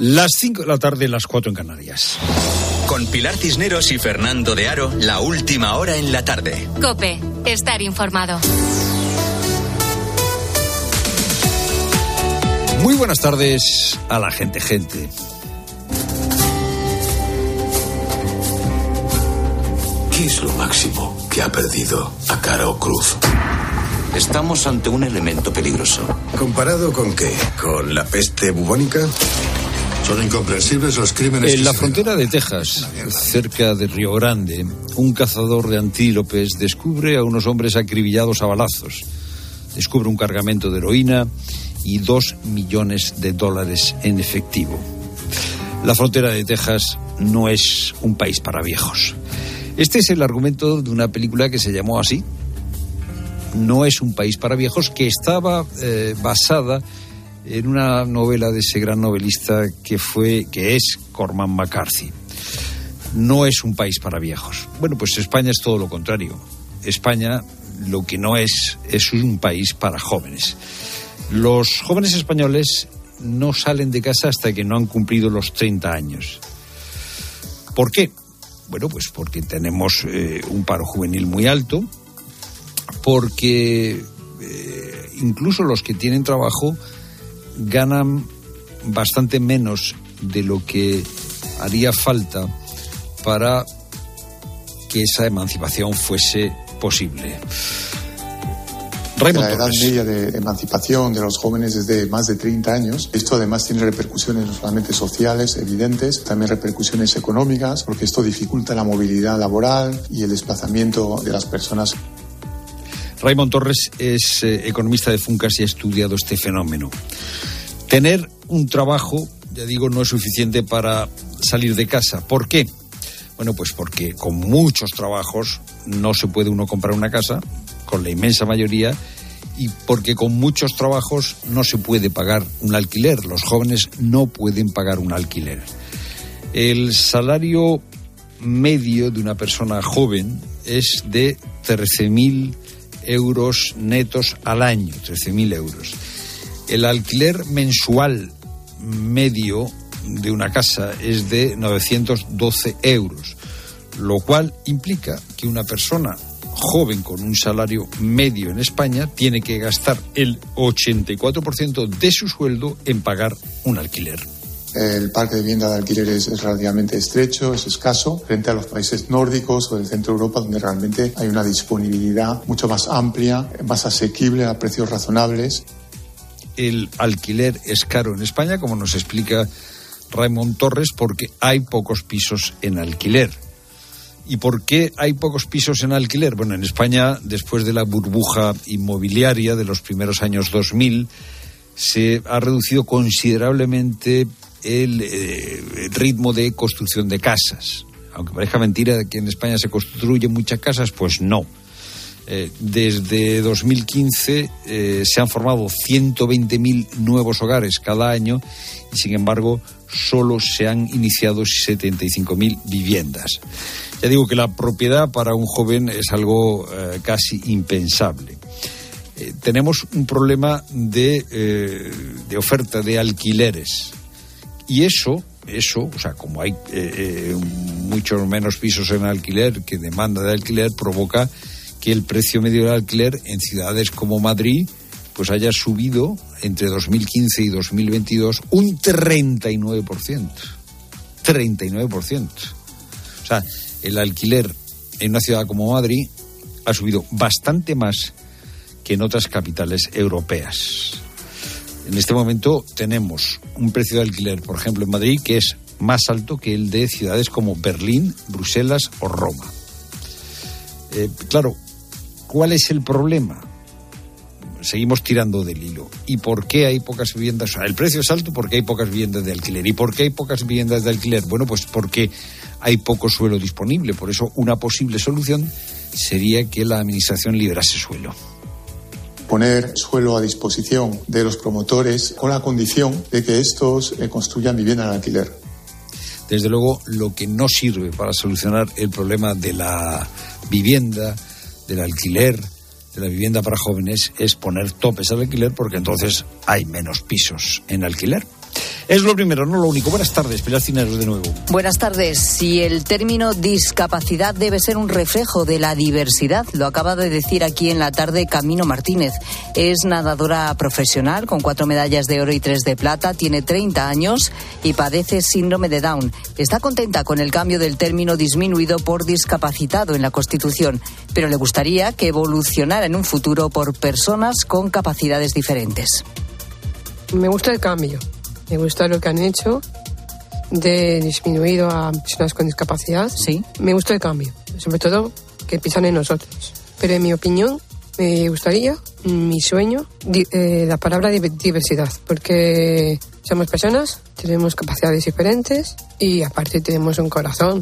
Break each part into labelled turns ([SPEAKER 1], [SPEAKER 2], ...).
[SPEAKER 1] Las 5 de la tarde, las 4 en Canarias.
[SPEAKER 2] Con Pilar Cisneros y Fernando de Aro, la última hora en la tarde.
[SPEAKER 3] Cope, estar informado.
[SPEAKER 1] Muy buenas tardes a la gente, gente.
[SPEAKER 4] ¿Qué es lo máximo que ha perdido a Caro Cruz?
[SPEAKER 5] Estamos ante un elemento peligroso.
[SPEAKER 4] ¿Comparado con qué? ¿Con la peste bubónica?
[SPEAKER 6] Son incomprensibles los crímenes.
[SPEAKER 1] En la frontera de Texas, cerca de Río Grande, un cazador de antílopes descubre a unos hombres acribillados a balazos. Descubre un cargamento de heroína y dos millones de dólares en efectivo. La frontera de Texas no es un país para viejos. Este es el argumento de una película que se llamó así. No es un país para viejos, que estaba eh, basada en una novela de ese gran novelista que fue, que es Corman McCarthy. No es un país para viejos. Bueno, pues España es todo lo contrario. España lo que no es es un país para jóvenes. Los jóvenes españoles no salen de casa hasta que no han cumplido los 30 años. ¿Por qué? Bueno, pues porque tenemos eh, un paro juvenil muy alto, porque eh, incluso los que tienen trabajo ganan bastante menos de lo que haría falta para que esa emancipación fuese posible.
[SPEAKER 7] la edad media de emancipación de los jóvenes es de más de 30 años. Esto además tiene repercusiones no solamente sociales evidentes, también repercusiones económicas, porque esto dificulta la movilidad laboral y el desplazamiento de las personas.
[SPEAKER 1] Raymond Torres es eh, economista de Funcas y ha estudiado este fenómeno. Tener un trabajo, ya digo, no es suficiente para salir de casa. ¿Por qué? Bueno, pues porque con muchos trabajos no se puede uno comprar una casa, con la inmensa mayoría, y porque con muchos trabajos no se puede pagar un alquiler. Los jóvenes no pueden pagar un alquiler. El salario medio de una persona joven es de 13.000 euros netos al año, 13.000 euros. El alquiler mensual medio de una casa es de 912 euros, lo cual implica que una persona joven con un salario medio en España tiene que gastar el 84% de su sueldo en pagar un alquiler.
[SPEAKER 7] El parque de vivienda de alquileres es relativamente estrecho, es escaso, frente a los países nórdicos o del centro de Europa, donde realmente hay una disponibilidad mucho más amplia, más asequible a precios razonables.
[SPEAKER 1] El alquiler es caro en España, como nos explica Raymond Torres, porque hay pocos pisos en alquiler. ¿Y por qué hay pocos pisos en alquiler? Bueno, en España, después de la burbuja inmobiliaria de los primeros años 2000, se ha reducido considerablemente el, eh, ritmo de construcción de casas. Aunque parezca mentira que en España se construyen muchas casas, pues no. Eh, desde 2015 eh, se han formado 120.000 nuevos hogares cada año y, sin embargo, solo se han iniciado 75.000 viviendas. Ya digo que la propiedad para un joven es algo casi impensable. tenemos un problema de oferta de alquileres y eso, eso, o sea, como hay eh, eh, muchos menos pisos en alquiler que demanda de alquiler, provoca que el precio medio del alquiler en ciudades como Madrid pues haya subido entre 2015 y 2022 un 39%. 39%. O sea, el alquiler en una ciudad como Madrid ha subido bastante más que en otras capitales europeas. En este momento tenemos un precio de alquiler, por ejemplo, en Madrid, que es más alto que el de ciudades como Berlín, Bruselas o Roma. Eh, claro, ¿cuál es el problema? Seguimos tirando del hilo. ¿Y por qué hay pocas viviendas? O sea, el precio es alto porque hay pocas viviendas de alquiler. ¿Y por qué hay pocas viviendas de alquiler? Bueno, pues porque hay poco suelo disponible. Por eso una posible solución sería que la Administración liberase suelo
[SPEAKER 7] poner suelo a disposición de los promotores con la condición de que estos eh, construyan vivienda en alquiler.
[SPEAKER 1] Desde luego, lo que no sirve para solucionar el problema de la vivienda, del alquiler, de la vivienda para jóvenes, es poner topes al alquiler porque entonces hay menos pisos en alquiler. Es lo primero, no lo único. Buenas tardes, Pilar Cineros de nuevo.
[SPEAKER 8] Buenas tardes. Si el término discapacidad debe ser un reflejo de la diversidad, lo acaba de decir aquí en la tarde Camino Martínez. Es nadadora profesional con cuatro medallas de oro y tres de plata, tiene 30 años y padece síndrome de Down. Está contenta con el cambio del término disminuido por discapacitado en la Constitución, pero le gustaría que evolucionara en un futuro por personas con capacidades diferentes.
[SPEAKER 9] Me gusta el cambio me gusta lo que han hecho de disminuido a personas con discapacidad.
[SPEAKER 8] Sí.
[SPEAKER 9] Me gusta el cambio, sobre todo que piensan en nosotros. Pero en mi opinión, me gustaría, mi sueño, eh, la palabra diversidad, porque somos personas, tenemos capacidades diferentes y aparte tenemos un corazón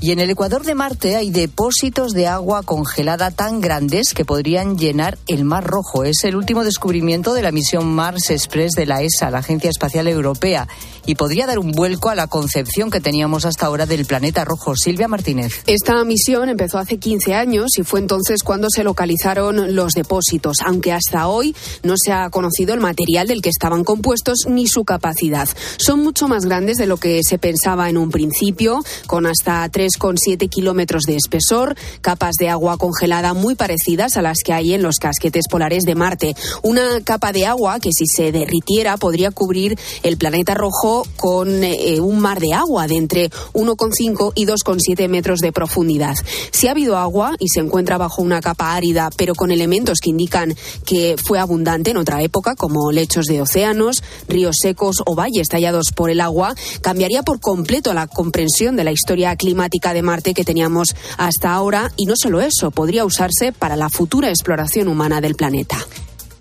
[SPEAKER 8] y en el Ecuador de Marte hay depósitos de agua congelada tan grandes que podrían llenar el Mar Rojo. Es el último descubrimiento de la misión Mars Express de la ESA, la Agencia Espacial Europea, y podría dar un vuelco a la concepción que teníamos hasta ahora del planeta rojo. Silvia Martínez.
[SPEAKER 10] Esta misión empezó hace 15 años y fue entonces cuando se localizaron los depósitos, aunque hasta hoy no se ha conocido el material del que estaban compuestos ni su capacidad. Son mucho más grandes de lo que se pensaba en un principio, con hasta tres con 7 kilómetros de espesor, capas de agua congelada muy parecidas a las que hay en los casquetes polares de Marte. Una capa de agua que si se derritiera podría cubrir el planeta rojo con eh, un mar de agua de entre 1,5 y 2,7 metros de profundidad. Si ha habido agua y se encuentra bajo una capa árida, pero con elementos que indican que fue abundante en otra época, como lechos de océanos, ríos secos o valles tallados por el agua, cambiaría por completo la comprensión de la historia climática de Marte que teníamos hasta ahora y no solo eso, podría usarse para la futura exploración humana del planeta.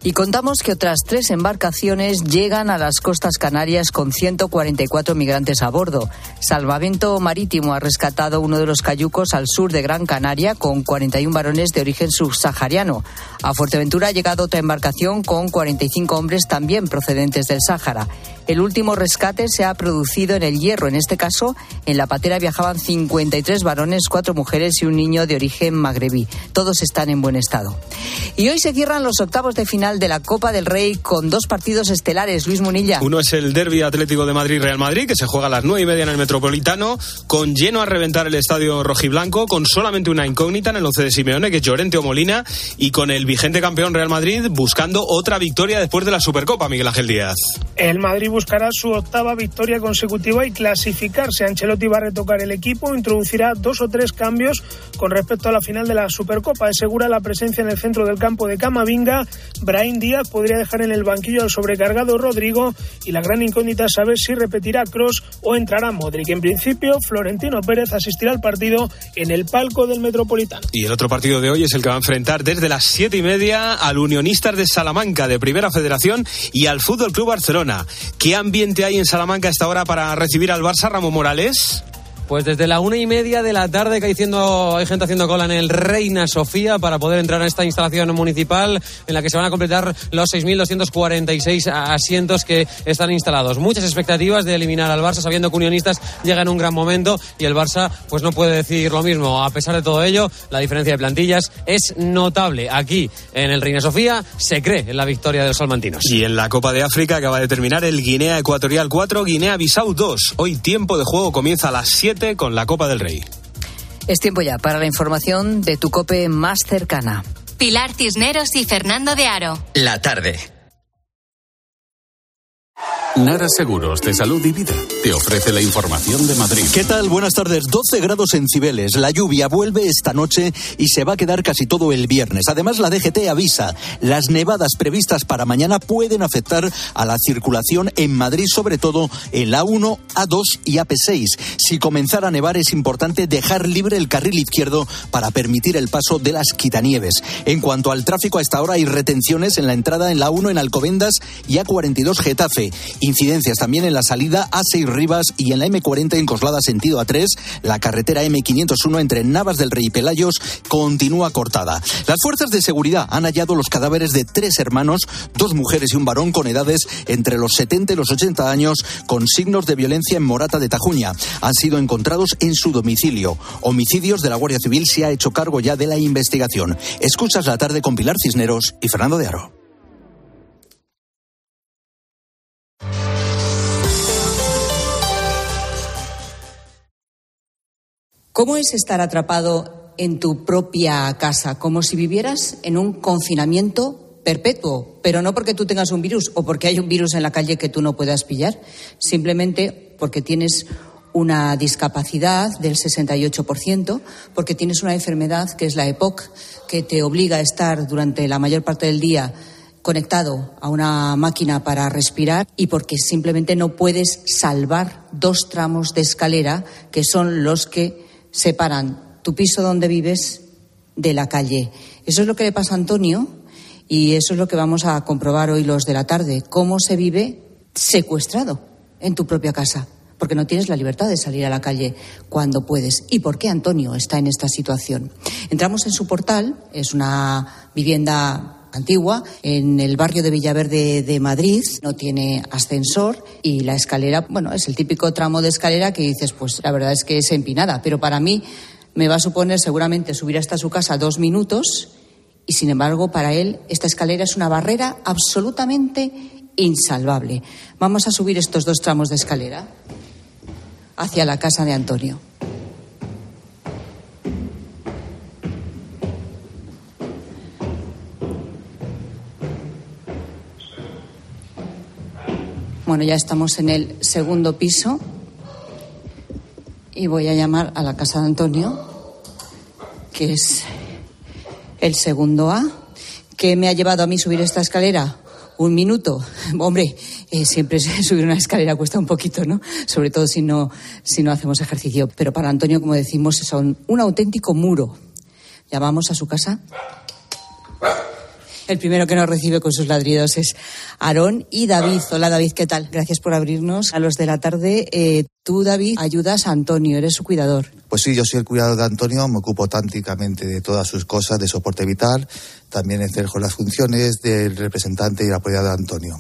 [SPEAKER 8] Y contamos que otras tres embarcaciones llegan a las costas canarias con 144 migrantes a bordo. Salvamento Marítimo ha rescatado uno de los cayucos al sur de Gran Canaria con 41 varones de origen subsahariano. A Fuerteventura ha llegado otra embarcación con 45 hombres también procedentes del Sáhara. El último rescate se ha producido en el Hierro. En este caso, en la patera viajaban 53 varones, cuatro mujeres y un niño de origen magrebí. Todos están en buen estado. Y hoy se cierran los octavos de final de la Copa del Rey con dos partidos estelares. Luis Munilla.
[SPEAKER 11] Uno es el Derby Atlético de Madrid-Real Madrid, que se juega a las nueve y media en el Metropolitano, con lleno a reventar el estadio rojiblanco, con solamente una incógnita en el once de Simeone, que es Llorente o Molina, y con el vigente campeón Real Madrid buscando otra victoria después de la Supercopa, Miguel Ángel Díaz.
[SPEAKER 12] El Madrid buscará su octava victoria consecutiva y clasificarse. Ancelotti va a retocar el equipo, introducirá dos o tres cambios con respecto a la final de la Supercopa. Asegura la presencia en el centro del campo de Camavinga. Brahim Díaz podría dejar en el banquillo al sobrecargado Rodrigo y la gran incógnita es saber si repetirá Cross o entrará Modric. En principio, Florentino Pérez asistirá al partido en el palco del Metropolitano.
[SPEAKER 11] Y el otro partido de hoy es el que va a enfrentar desde las siete y media al Unionistas de Salamanca de Primera Federación y al Fútbol Club Barcelona. ¿Qué ambiente hay en Salamanca a esta hora para recibir al Barça, Ramón Morales?
[SPEAKER 13] Pues desde la una y media de la tarde que hay, hay gente haciendo cola en el Reina Sofía para poder entrar a esta instalación municipal en la que se van a completar los 6.246 asientos que están instalados. Muchas expectativas de eliminar al Barça sabiendo que Unionistas llega en un gran momento y el Barça pues no puede decir lo mismo. A pesar de todo ello, la diferencia de plantillas es notable. Aquí en el Reina Sofía se cree en la victoria de los salmantinos.
[SPEAKER 11] Y en la Copa de África acaba de terminar el Guinea Ecuatorial 4, Guinea Bissau 2. Hoy tiempo de juego comienza a las 7 con la Copa del Rey.
[SPEAKER 8] Es tiempo ya para la información de tu cope más cercana.
[SPEAKER 3] Pilar Cisneros y Fernando de Aro.
[SPEAKER 2] La tarde.
[SPEAKER 14] Nara Seguros de Salud y Vida ofrece la información de Madrid.
[SPEAKER 15] ¿Qué tal? Buenas tardes. 12 grados en Cibeles. La lluvia vuelve esta noche y se va a quedar casi todo el viernes. Además, la DGT avisa, las nevadas previstas para mañana pueden afectar a la circulación en Madrid, sobre todo en la 1, A2 y AP6. Si comenzara a nevar es importante dejar libre el carril izquierdo para permitir el paso de las quitanieves. En cuanto al tráfico, a esta hora hay retenciones en la entrada en la 1 en Alcobendas y A42 Getafe Incidencias también en la salida A6 Rivas y en la M40 en Coslada sentido A3. La carretera M501 entre Navas del Rey y Pelayos continúa cortada. Las fuerzas de seguridad han hallado los cadáveres de tres hermanos, dos mujeres y un varón con edades entre los 70 y los 80 años con signos de violencia en Morata de Tajuña. Han sido encontrados en su domicilio. Homicidios de la Guardia Civil se ha hecho cargo ya de la investigación. Escuchas la tarde con Pilar Cisneros y Fernando de Aro.
[SPEAKER 8] ¿Cómo es estar atrapado en tu propia casa? Como si vivieras en un confinamiento perpetuo, pero no porque tú tengas un virus o porque hay un virus en la calle que tú no puedas pillar, simplemente porque tienes una discapacidad del 68%, porque tienes una enfermedad que es la EPOC, que te obliga a estar durante la mayor parte del día conectado a una máquina para respirar y porque simplemente no puedes salvar dos tramos de escalera que son los que separan tu piso donde vives de la calle. Eso es lo que le pasa a Antonio y eso es lo que vamos a comprobar hoy los de la tarde, cómo se vive secuestrado en tu propia casa porque no tienes la libertad de salir a la calle cuando puedes. ¿Y por qué Antonio está en esta situación? Entramos en su portal, es una vivienda antigua en el barrio de Villaverde de Madrid, no tiene ascensor y la escalera, bueno, es el típico tramo de escalera que dices, pues la verdad es que es empinada, pero para mí me va a suponer seguramente subir hasta su casa dos minutos y sin embargo para él esta escalera es una barrera absolutamente insalvable. Vamos a subir estos dos tramos de escalera hacia la casa de Antonio. Bueno, ya estamos en el segundo piso y voy a llamar a la casa de Antonio, que es el segundo A. ¿Qué me ha llevado a mí subir esta escalera? un minuto. Hombre, eh, siempre subir una escalera cuesta un poquito, ¿no? Sobre todo si no, si no hacemos ejercicio. Pero para Antonio, como decimos, es un, un auténtico muro. Llamamos a su casa. El primero que nos recibe con sus ladridos es Aarón y David. Hola David, ¿qué tal? Gracias por abrirnos a los de la tarde. Eh, tú, David, ayudas a Antonio, eres su cuidador.
[SPEAKER 16] Pues sí, yo soy el cuidador de Antonio, me ocupo tácticamente de todas sus cosas, de soporte vital, también ejerzo las funciones del representante y apoyado de Antonio.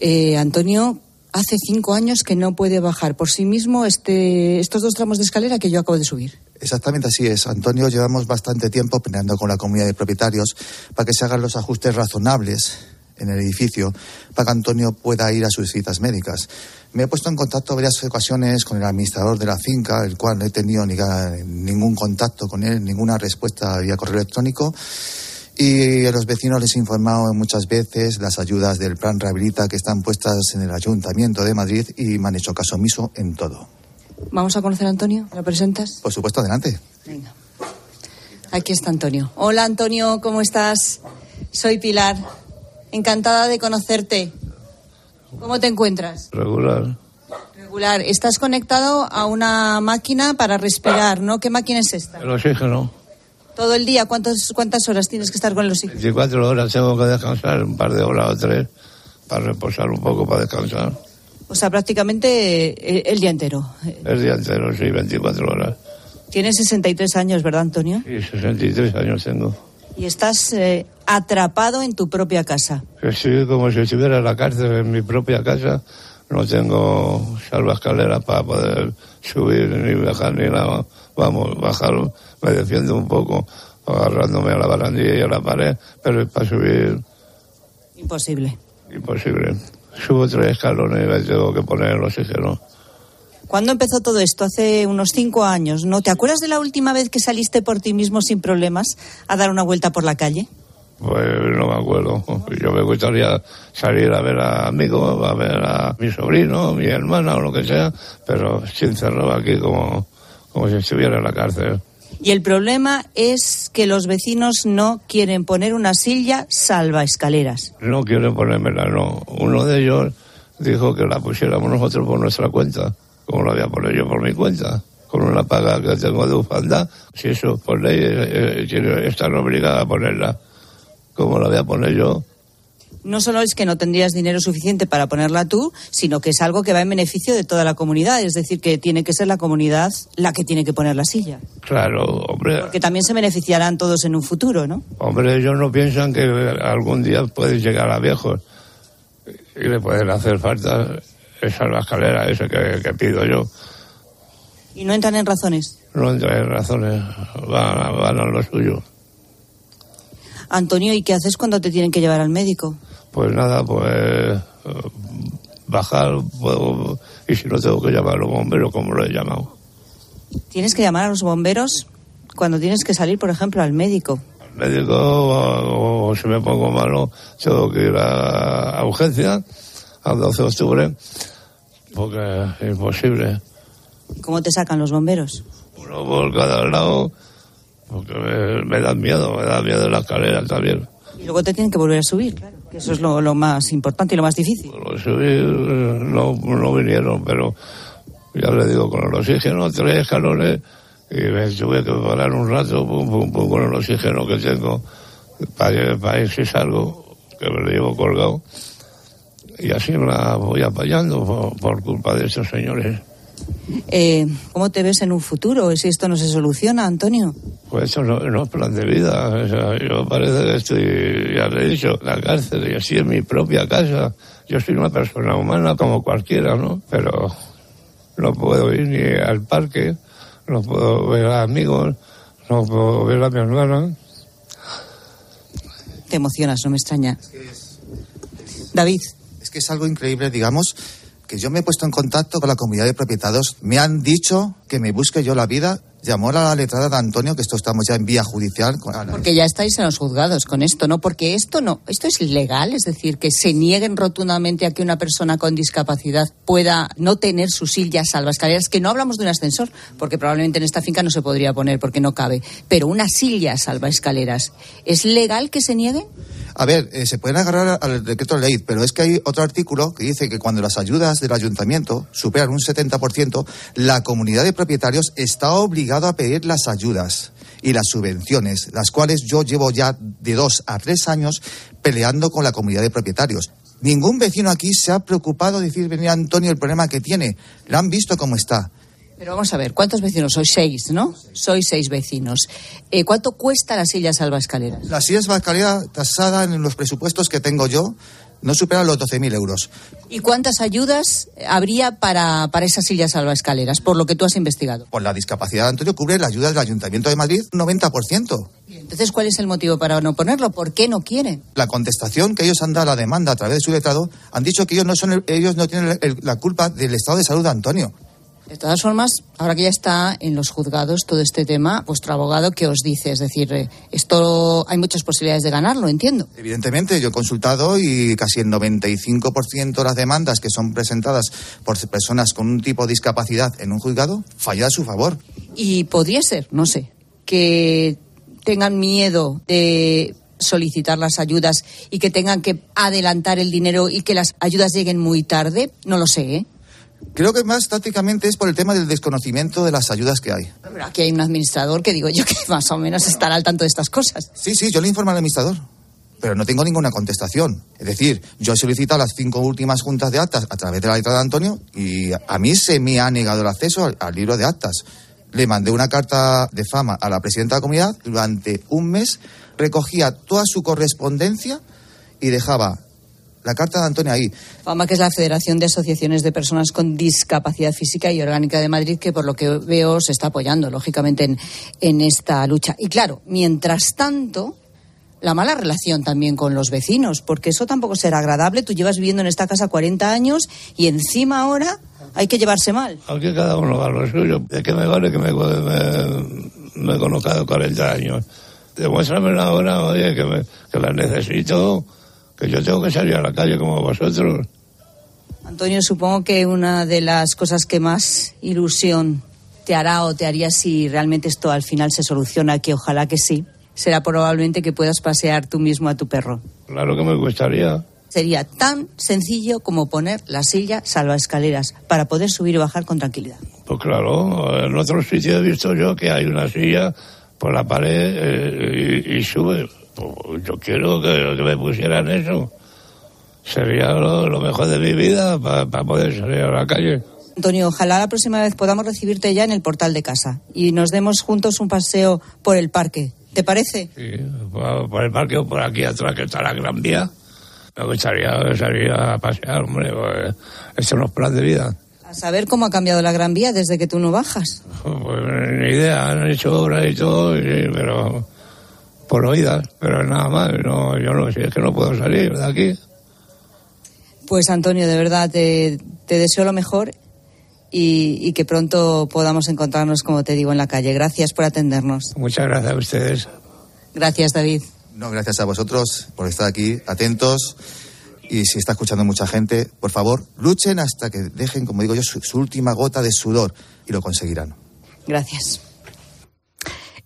[SPEAKER 8] Eh, Antonio, hace cinco años que no puede bajar por sí mismo este, estos dos tramos de escalera que yo acabo de subir.
[SPEAKER 16] Exactamente así es. Antonio, llevamos bastante tiempo peleando con la comunidad de propietarios para que se hagan los ajustes razonables en el edificio para que Antonio pueda ir a sus citas médicas. Me he puesto en contacto varias ocasiones con el administrador de la finca, el cual no he tenido ni, ningún contacto con él, ninguna respuesta vía correo electrónico. Y a los vecinos les he informado muchas veces las ayudas del plan Rehabilita que están puestas en el Ayuntamiento de Madrid y me han hecho caso omiso en todo.
[SPEAKER 8] Vamos a conocer a Antonio. ¿Lo presentas?
[SPEAKER 16] Por supuesto, adelante.
[SPEAKER 8] Venga. Aquí está Antonio. Hola Antonio, ¿cómo estás? Soy Pilar. Encantada de conocerte. ¿Cómo te encuentras?
[SPEAKER 17] Regular.
[SPEAKER 8] Regular. Estás conectado a una máquina para respirar, ¿no? ¿Qué máquina es esta?
[SPEAKER 17] El oxígeno.
[SPEAKER 8] ¿Todo el día? ¿Cuántos, ¿Cuántas horas tienes que estar con el oxígeno?
[SPEAKER 17] 24 horas tengo que descansar, un par de horas o tres, para reposar un poco, para descansar.
[SPEAKER 8] O sea, prácticamente el, día entero.
[SPEAKER 17] El día entero, sí, 24 horas.
[SPEAKER 8] Tienes 63 años, ¿verdad, Antonio?
[SPEAKER 17] Sí, 63 años tengo.
[SPEAKER 8] Y estás eh, atrapado en tu propia casa.
[SPEAKER 17] Sí, como si estuviera en la cárcel, en mi propia casa. No tengo escalera para poder subir ni bajar ni nada. Vamos, bajar, me defiendo un poco, agarrándome a la barandilla y a la pared, pero para subir...
[SPEAKER 8] Imposible.
[SPEAKER 17] Imposible subo tres escalones y me tengo que poner el oxígeno.
[SPEAKER 8] ¿Cuándo empezó todo esto? Hace unos cinco años, ¿no? ¿Te acuerdas de la última vez que saliste por ti mismo sin problemas a dar una vuelta por la calle?
[SPEAKER 17] Pues no me acuerdo. Yo me gustaría salir a ver a amigos, a ver a mi sobrino, mi hermana o lo que sea, pero estoy encerrado aquí como, como si estuviera en la cárcel.
[SPEAKER 8] Y el problema es que los vecinos no quieren poner una silla salva escaleras.
[SPEAKER 17] No quieren ponérmela, no. Uno de ellos dijo que la pusiéramos nosotros por nuestra cuenta, como la voy a poner yo por mi cuenta, con una paga que tengo de bufanda. Si eso por ley eh, eh, estar obligada a ponerla, como la voy a poner yo,
[SPEAKER 8] no solo es que no tendrías dinero suficiente para ponerla tú, sino que es algo que va en beneficio de toda la comunidad. Es decir, que tiene que ser la comunidad la que tiene que poner la silla.
[SPEAKER 17] Claro, hombre.
[SPEAKER 8] Porque también se beneficiarán todos en un futuro, ¿no?
[SPEAKER 17] Hombre, ellos no piensan que algún día pueden llegar a viejos y le pueden hacer falta esa escalera, ese que, que pido yo.
[SPEAKER 8] ¿Y no entran en razones?
[SPEAKER 17] No entran en razones, van, van a lo suyo.
[SPEAKER 8] Antonio, ¿y qué haces cuando te tienen que llevar al médico?
[SPEAKER 17] Pues nada, pues bajar, puedo, y si no tengo que llamar a los bomberos, como lo he llamado.
[SPEAKER 8] Tienes que llamar a los bomberos cuando tienes que salir, por ejemplo, al médico.
[SPEAKER 17] Al médico, o, o si me pongo malo, tengo que ir a, a urgencia al 12 de octubre, porque es imposible.
[SPEAKER 8] ¿Cómo te sacan los bomberos?
[SPEAKER 17] Uno por cada lado, porque me, me dan miedo, me da miedo la escalera también.
[SPEAKER 8] Y luego te tienen que volver a subir, claro. Que eso es lo, lo más importante y lo más difícil.
[SPEAKER 17] Subir no, no vinieron, pero ya le digo, con el oxígeno, tres escalones, y me tuve que parar un rato pum, pum, pum, con el oxígeno que tengo, para, para si salgo, que me lo llevo colgado. Y así me la voy apañando por, por culpa de estos señores.
[SPEAKER 8] Eh, ¿Cómo te ves en un futuro si esto no se soluciona, Antonio?
[SPEAKER 17] Pues eso no, no es plan de vida. O sea, yo parece que estoy, ya le he dicho, en la cárcel y así en mi propia casa. Yo soy una persona humana como cualquiera, ¿no? Pero no puedo ir ni al parque, no puedo ver a amigos, no puedo ver a mi hermana.
[SPEAKER 8] Te emocionas, no me extraña. David.
[SPEAKER 16] Es que es algo increíble, digamos, que yo me he puesto en contacto con la comunidad de propietarios, me han dicho que me busque yo la vida, llamó a la letrada de Antonio, que esto estamos ya en vía judicial.
[SPEAKER 8] Porque ya estáis en los juzgados con esto, ¿no? Porque esto no, esto es ilegal, es decir, que se nieguen rotundamente a que una persona con discapacidad pueda no tener su silla salvaescaleras, que no hablamos de un ascensor, porque probablemente en esta finca no se podría poner porque no cabe, pero una silla salvaescaleras, ¿es legal que se nieguen?
[SPEAKER 16] A ver, eh, se pueden agarrar al decreto ley, pero es que hay otro artículo que dice que cuando las ayudas del ayuntamiento superan un 70%, la comunidad de propietarios está obligada a pedir las ayudas y las subvenciones, las cuales yo llevo ya de dos a tres años peleando con la comunidad de propietarios. Ningún vecino aquí se ha preocupado de decir, venir Antonio, el problema que tiene. Lo han visto cómo está.
[SPEAKER 8] Pero vamos a ver, ¿cuántos vecinos? Sois seis, ¿no? Sois seis vecinos. Eh, ¿Cuánto cuesta la silla salvaescaleras?
[SPEAKER 16] La silla escalera tasada en los presupuestos que tengo yo no supera los 12.000 euros.
[SPEAKER 8] ¿Y cuántas ayudas habría para, para esas sillas salvaescaleras, por lo que tú has investigado?
[SPEAKER 16] Por la discapacidad, Antonio, cubre la ayuda del Ayuntamiento de Madrid un 90%.
[SPEAKER 8] Entonces, ¿cuál es el motivo para no ponerlo? ¿Por qué no quieren?
[SPEAKER 16] La contestación que ellos han dado a la demanda a través de su letrado han dicho que ellos no, son el- ellos no tienen el- la culpa del estado de salud de Antonio.
[SPEAKER 8] De todas formas, ahora que ya está en los juzgados todo este tema, vuestro abogado, ¿qué os dice? Es decir, eh, esto hay muchas posibilidades de ganarlo, entiendo.
[SPEAKER 16] Evidentemente, yo he consultado y casi el 95% de las demandas que son presentadas por personas con un tipo de discapacidad en un juzgado falla a su favor.
[SPEAKER 8] Y podría ser, no sé, que tengan miedo de solicitar las ayudas y que tengan que adelantar el dinero y que las ayudas lleguen muy tarde, no lo sé, ¿eh?
[SPEAKER 16] Creo que más tácticamente es por el tema del desconocimiento de las ayudas que hay.
[SPEAKER 8] Pero aquí hay un administrador que digo yo que más o menos estará al tanto de estas cosas.
[SPEAKER 16] Sí, sí, yo le informo al administrador, pero no tengo ninguna contestación. Es decir, yo he solicitado las cinco últimas juntas de actas a través de la letra de Antonio y a mí se me ha negado el acceso al, al libro de actas. Le mandé una carta de fama a la presidenta de la comunidad. Durante un mes recogía toda su correspondencia y dejaba la carta de Antonio ahí.
[SPEAKER 8] FAMA, que es la Federación de Asociaciones de Personas con Discapacidad Física y Orgánica de Madrid, que por lo que veo se está apoyando, lógicamente, en, en esta lucha. Y claro, mientras tanto, la mala relación también con los vecinos, porque eso tampoco será agradable. Tú llevas viviendo en esta casa 40 años y encima ahora hay que llevarse mal.
[SPEAKER 17] Aquí cada uno a lo suyo. ¿De qué me vale que me, me, me he conocido 40 años? Demuéstrame ahora, oye, que, me, que la necesito, que yo tengo que salir a la calle como vosotros.
[SPEAKER 8] Antonio, supongo que una de las cosas que más ilusión te hará o te haría si realmente esto al final se soluciona, que ojalá que sí, será probablemente que puedas pasear tú mismo a tu perro.
[SPEAKER 17] Claro que me gustaría.
[SPEAKER 8] Sería tan sencillo como poner la silla salvaescaleras para poder subir y bajar con tranquilidad.
[SPEAKER 17] Pues claro, en otros sitios he visto yo que hay una silla por la pared eh, y, y, sube. Pues yo quiero que, que, me pusieran eso. Sería lo, lo mejor de mi vida para pa poder salir a la calle.
[SPEAKER 8] Antonio, ojalá la próxima vez podamos recibirte ya en el portal de casa y nos demos juntos un paseo por el parque. ¿Te parece?
[SPEAKER 17] Sí, por, por el parque o por aquí atrás que está la Gran Vía. Me gustaría salir a pasear, hombre. Pues, esto no es plan de vida.
[SPEAKER 8] A saber cómo ha cambiado la Gran Vía desde que tú no bajas.
[SPEAKER 17] Pues ni idea, han hecho obras y todo, pero por oídas, pero nada más. No, yo no sé, es que no puedo salir de aquí.
[SPEAKER 8] Pues Antonio, de verdad te, te deseo lo mejor y, y que pronto podamos encontrarnos, como te digo, en la calle. Gracias por atendernos.
[SPEAKER 17] Muchas gracias a ustedes.
[SPEAKER 8] Gracias, David.
[SPEAKER 16] No, gracias a vosotros por estar aquí, atentos. Y si está escuchando mucha gente, por favor, luchen hasta que dejen, como digo yo, su, su última gota de sudor y lo conseguirán.
[SPEAKER 8] Gracias.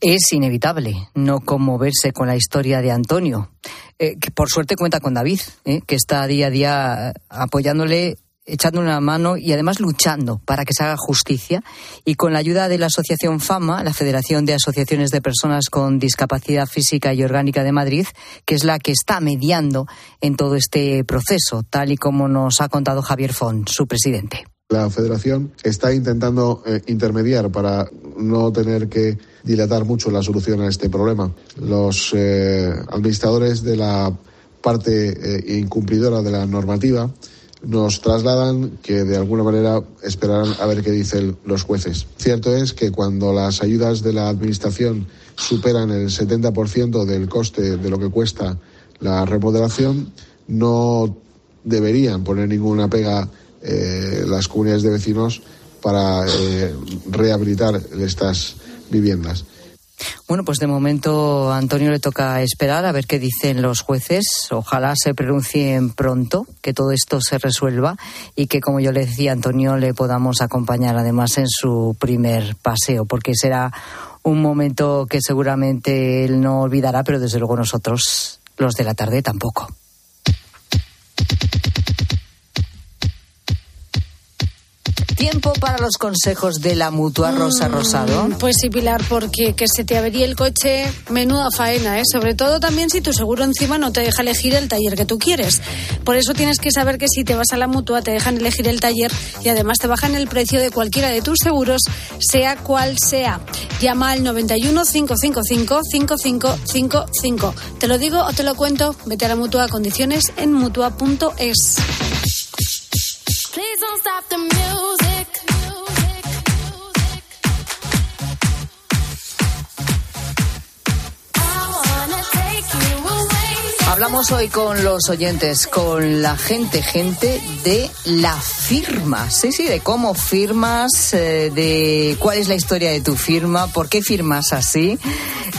[SPEAKER 8] Es inevitable no conmoverse con la historia de Antonio, eh, que por suerte cuenta con David, eh, que está día a día apoyándole, echándole una mano y además luchando para que se haga justicia. Y con la ayuda de la Asociación FAMA, la Federación de Asociaciones de Personas con Discapacidad Física y Orgánica de Madrid, que es la que está mediando en todo este proceso, tal y como nos ha contado Javier Font, su presidente.
[SPEAKER 18] La federación está intentando eh, intermediar para no tener que dilatar mucho la solución a este problema. Los eh, administradores de la parte eh, incumplidora de la normativa nos trasladan que de alguna manera esperarán a ver qué dicen los jueces. Cierto es que cuando las ayudas de la administración superan el 70% del coste de lo que cuesta la remodelación, no deberían poner ninguna pega eh, las comunidades de vecinos para eh, rehabilitar estas viviendas.
[SPEAKER 8] Bueno, pues de momento Antonio le toca esperar a ver qué dicen los jueces. Ojalá se pronuncien pronto, que todo esto se resuelva y que, como yo le decía Antonio, le podamos acompañar además en su primer paseo, porque será un momento que seguramente él no olvidará, pero desde luego nosotros, los de la tarde, tampoco. Tiempo para los consejos de la mutua Rosa Rosado.
[SPEAKER 19] Pues sí, Pilar, porque que se te avería el coche, menuda faena, ¿eh? Sobre todo también si tu seguro encima no te deja elegir el taller que tú quieres. Por eso tienes que saber que si te vas a la mutua te dejan elegir el taller y además te bajan el precio de cualquiera de tus seguros, sea cual sea. Llama al 91 555 5555. ¿Te lo digo o te lo cuento? Vete a la mutua condiciones en mutua.es.
[SPEAKER 20] Please don't stop the music.
[SPEAKER 8] Hablamos hoy con los oyentes, con la gente, gente de la firma. Sí, sí, de cómo firmas, eh, de cuál es la historia de tu firma, por qué firmas así,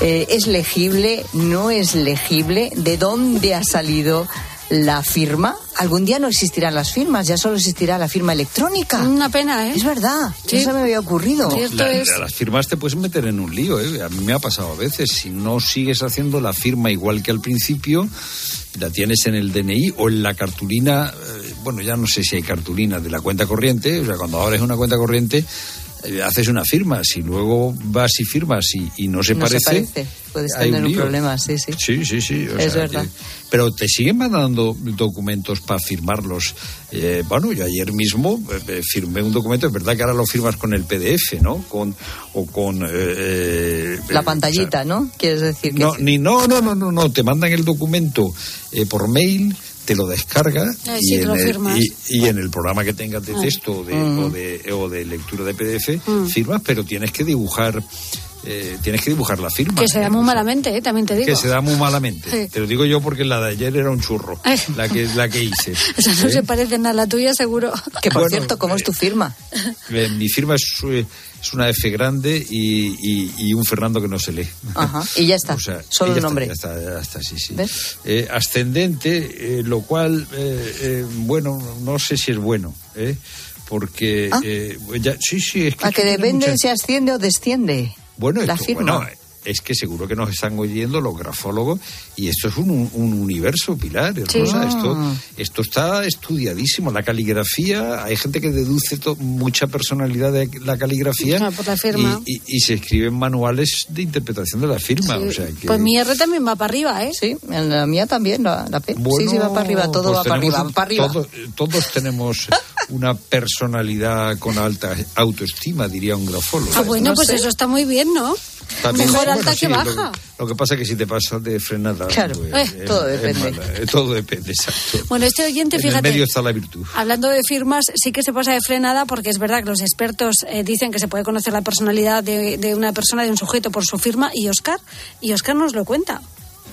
[SPEAKER 8] eh, es legible, no es legible, de dónde ha salido la firma. Algún día no existirán las firmas, ya solo existirá la firma electrónica.
[SPEAKER 19] Una pena, ¿eh?
[SPEAKER 8] Es verdad,
[SPEAKER 19] Sí.
[SPEAKER 8] eso me había ocurrido.
[SPEAKER 1] La- la- las firmas te puedes meter en un lío, ¿eh? A mí me ha pasado a veces. Si no sigues haciendo la firma igual que al principio, la tienes en el DNI o en la cartulina, eh, bueno, ya no sé si hay cartulina de la cuenta corriente, o sea, cuando abres una cuenta corriente, eh, haces una firma. Si luego vas y firmas y, y no se
[SPEAKER 8] no
[SPEAKER 1] parece.
[SPEAKER 8] se parece. Puedes
[SPEAKER 1] hay
[SPEAKER 8] tener un,
[SPEAKER 1] lío.
[SPEAKER 8] problema, sí, sí.
[SPEAKER 1] Sí, sí, sí. o
[SPEAKER 8] Es
[SPEAKER 1] sea,
[SPEAKER 8] verdad.
[SPEAKER 1] que- pero te siguen mandando documentos para firmarlos. Eh, bueno, yo ayer mismo eh, eh, firmé un documento, es verdad que ahora lo firmas con el PDF, ¿no? Con, o con... eh,
[SPEAKER 8] La pantallita, ¿no? Quieres decir que
[SPEAKER 1] no,
[SPEAKER 8] sí.
[SPEAKER 1] ni, no, no, no, no, no, te mandan el documento eh, por mail, te lo descarga
[SPEAKER 19] Ay,
[SPEAKER 1] y,
[SPEAKER 19] sí,
[SPEAKER 1] en
[SPEAKER 19] lo
[SPEAKER 1] el,
[SPEAKER 19] firmas.
[SPEAKER 1] y, y en el programa que tengas de
[SPEAKER 19] Ah.
[SPEAKER 1] texto o de,
[SPEAKER 19] Mm.
[SPEAKER 1] o, de, o de lectura de PDF
[SPEAKER 19] Mm.
[SPEAKER 1] firmas, pero tienes que dibujar, eh, tienes que dibujar la firma.
[SPEAKER 19] Que se da muy malamente, ¿eh? También te digo.
[SPEAKER 1] Que se da muy malamente.
[SPEAKER 19] Sí.
[SPEAKER 1] Te lo digo yo porque la de ayer era un churro,
[SPEAKER 19] Ay.
[SPEAKER 1] la que, la que hice.
[SPEAKER 19] Esa no
[SPEAKER 1] ¿eh?
[SPEAKER 19] se parece nada a la tuya, seguro.
[SPEAKER 8] Que por
[SPEAKER 1] Bueno,
[SPEAKER 8] cierto, ¿cómo es tu firma?
[SPEAKER 1] Eh, Mi firma es, eh, es una F grande y, y- y un Fernando que no se lee.
[SPEAKER 8] Ajá. Y ya está.
[SPEAKER 1] O sea,
[SPEAKER 8] Solo el nombre.
[SPEAKER 1] Está, ya está, ya está, sí, sí.
[SPEAKER 8] ¿Ves?
[SPEAKER 1] Eh, ascendente, eh, lo cual, eh, eh, bueno, no sé si es bueno, ¿eh? porque
[SPEAKER 8] Ah.
[SPEAKER 1] eh, ya- sí, sí, es que
[SPEAKER 8] A que
[SPEAKER 1] tiene
[SPEAKER 8] depende
[SPEAKER 1] muchas-
[SPEAKER 8] si asciende o desciende.
[SPEAKER 1] bueno,
[SPEAKER 8] la
[SPEAKER 1] esto-
[SPEAKER 8] firma.
[SPEAKER 1] bueno, es que seguro que nos están oyendo los grafólogos y esto es un, un universo, Pilar,
[SPEAKER 8] Sí. Ah.
[SPEAKER 1] Esto, esto está estudiadísimo. La caligrafía, hay gente que deduce to- mucha personalidad de la caligrafía
[SPEAKER 19] por la firma.
[SPEAKER 1] Y, y- y se escriben manuales de interpretación de la firma.
[SPEAKER 19] Sí.
[SPEAKER 1] O sea que,
[SPEAKER 19] Pues mi R también va para arriba, ¿eh?
[SPEAKER 8] Sí, la mía también, la, la P. sí,
[SPEAKER 1] Bueno,
[SPEAKER 8] sí, va para arriba, todo
[SPEAKER 1] pues
[SPEAKER 8] va para arriba,
[SPEAKER 1] un-
[SPEAKER 8] para arriba.
[SPEAKER 1] todo- todos tenemos una personalidad con alta autoestima, diría un grafólogo.
[SPEAKER 19] Ah, bueno,
[SPEAKER 8] no
[SPEAKER 19] pues
[SPEAKER 8] sé.
[SPEAKER 19] eso está muy bien, ¿no?
[SPEAKER 1] También-
[SPEAKER 19] Mejor alta que baja.
[SPEAKER 1] Lo, que pasa es que si te pasas de frenada.
[SPEAKER 8] Claro,
[SPEAKER 1] pues,
[SPEAKER 19] eh,
[SPEAKER 8] todo depende.
[SPEAKER 1] mala, eh, todo depende, exacto.
[SPEAKER 19] Bueno, este oyente,
[SPEAKER 1] en
[SPEAKER 19] fíjate.
[SPEAKER 1] medio está la virtud.
[SPEAKER 19] Hablando de firmas, sí que se pasa de frenada porque es verdad que los expertos eh, dicen que se puede conocer la personalidad de, de una persona, de un sujeto por su firma y Oscar, y Oscar nos lo cuenta.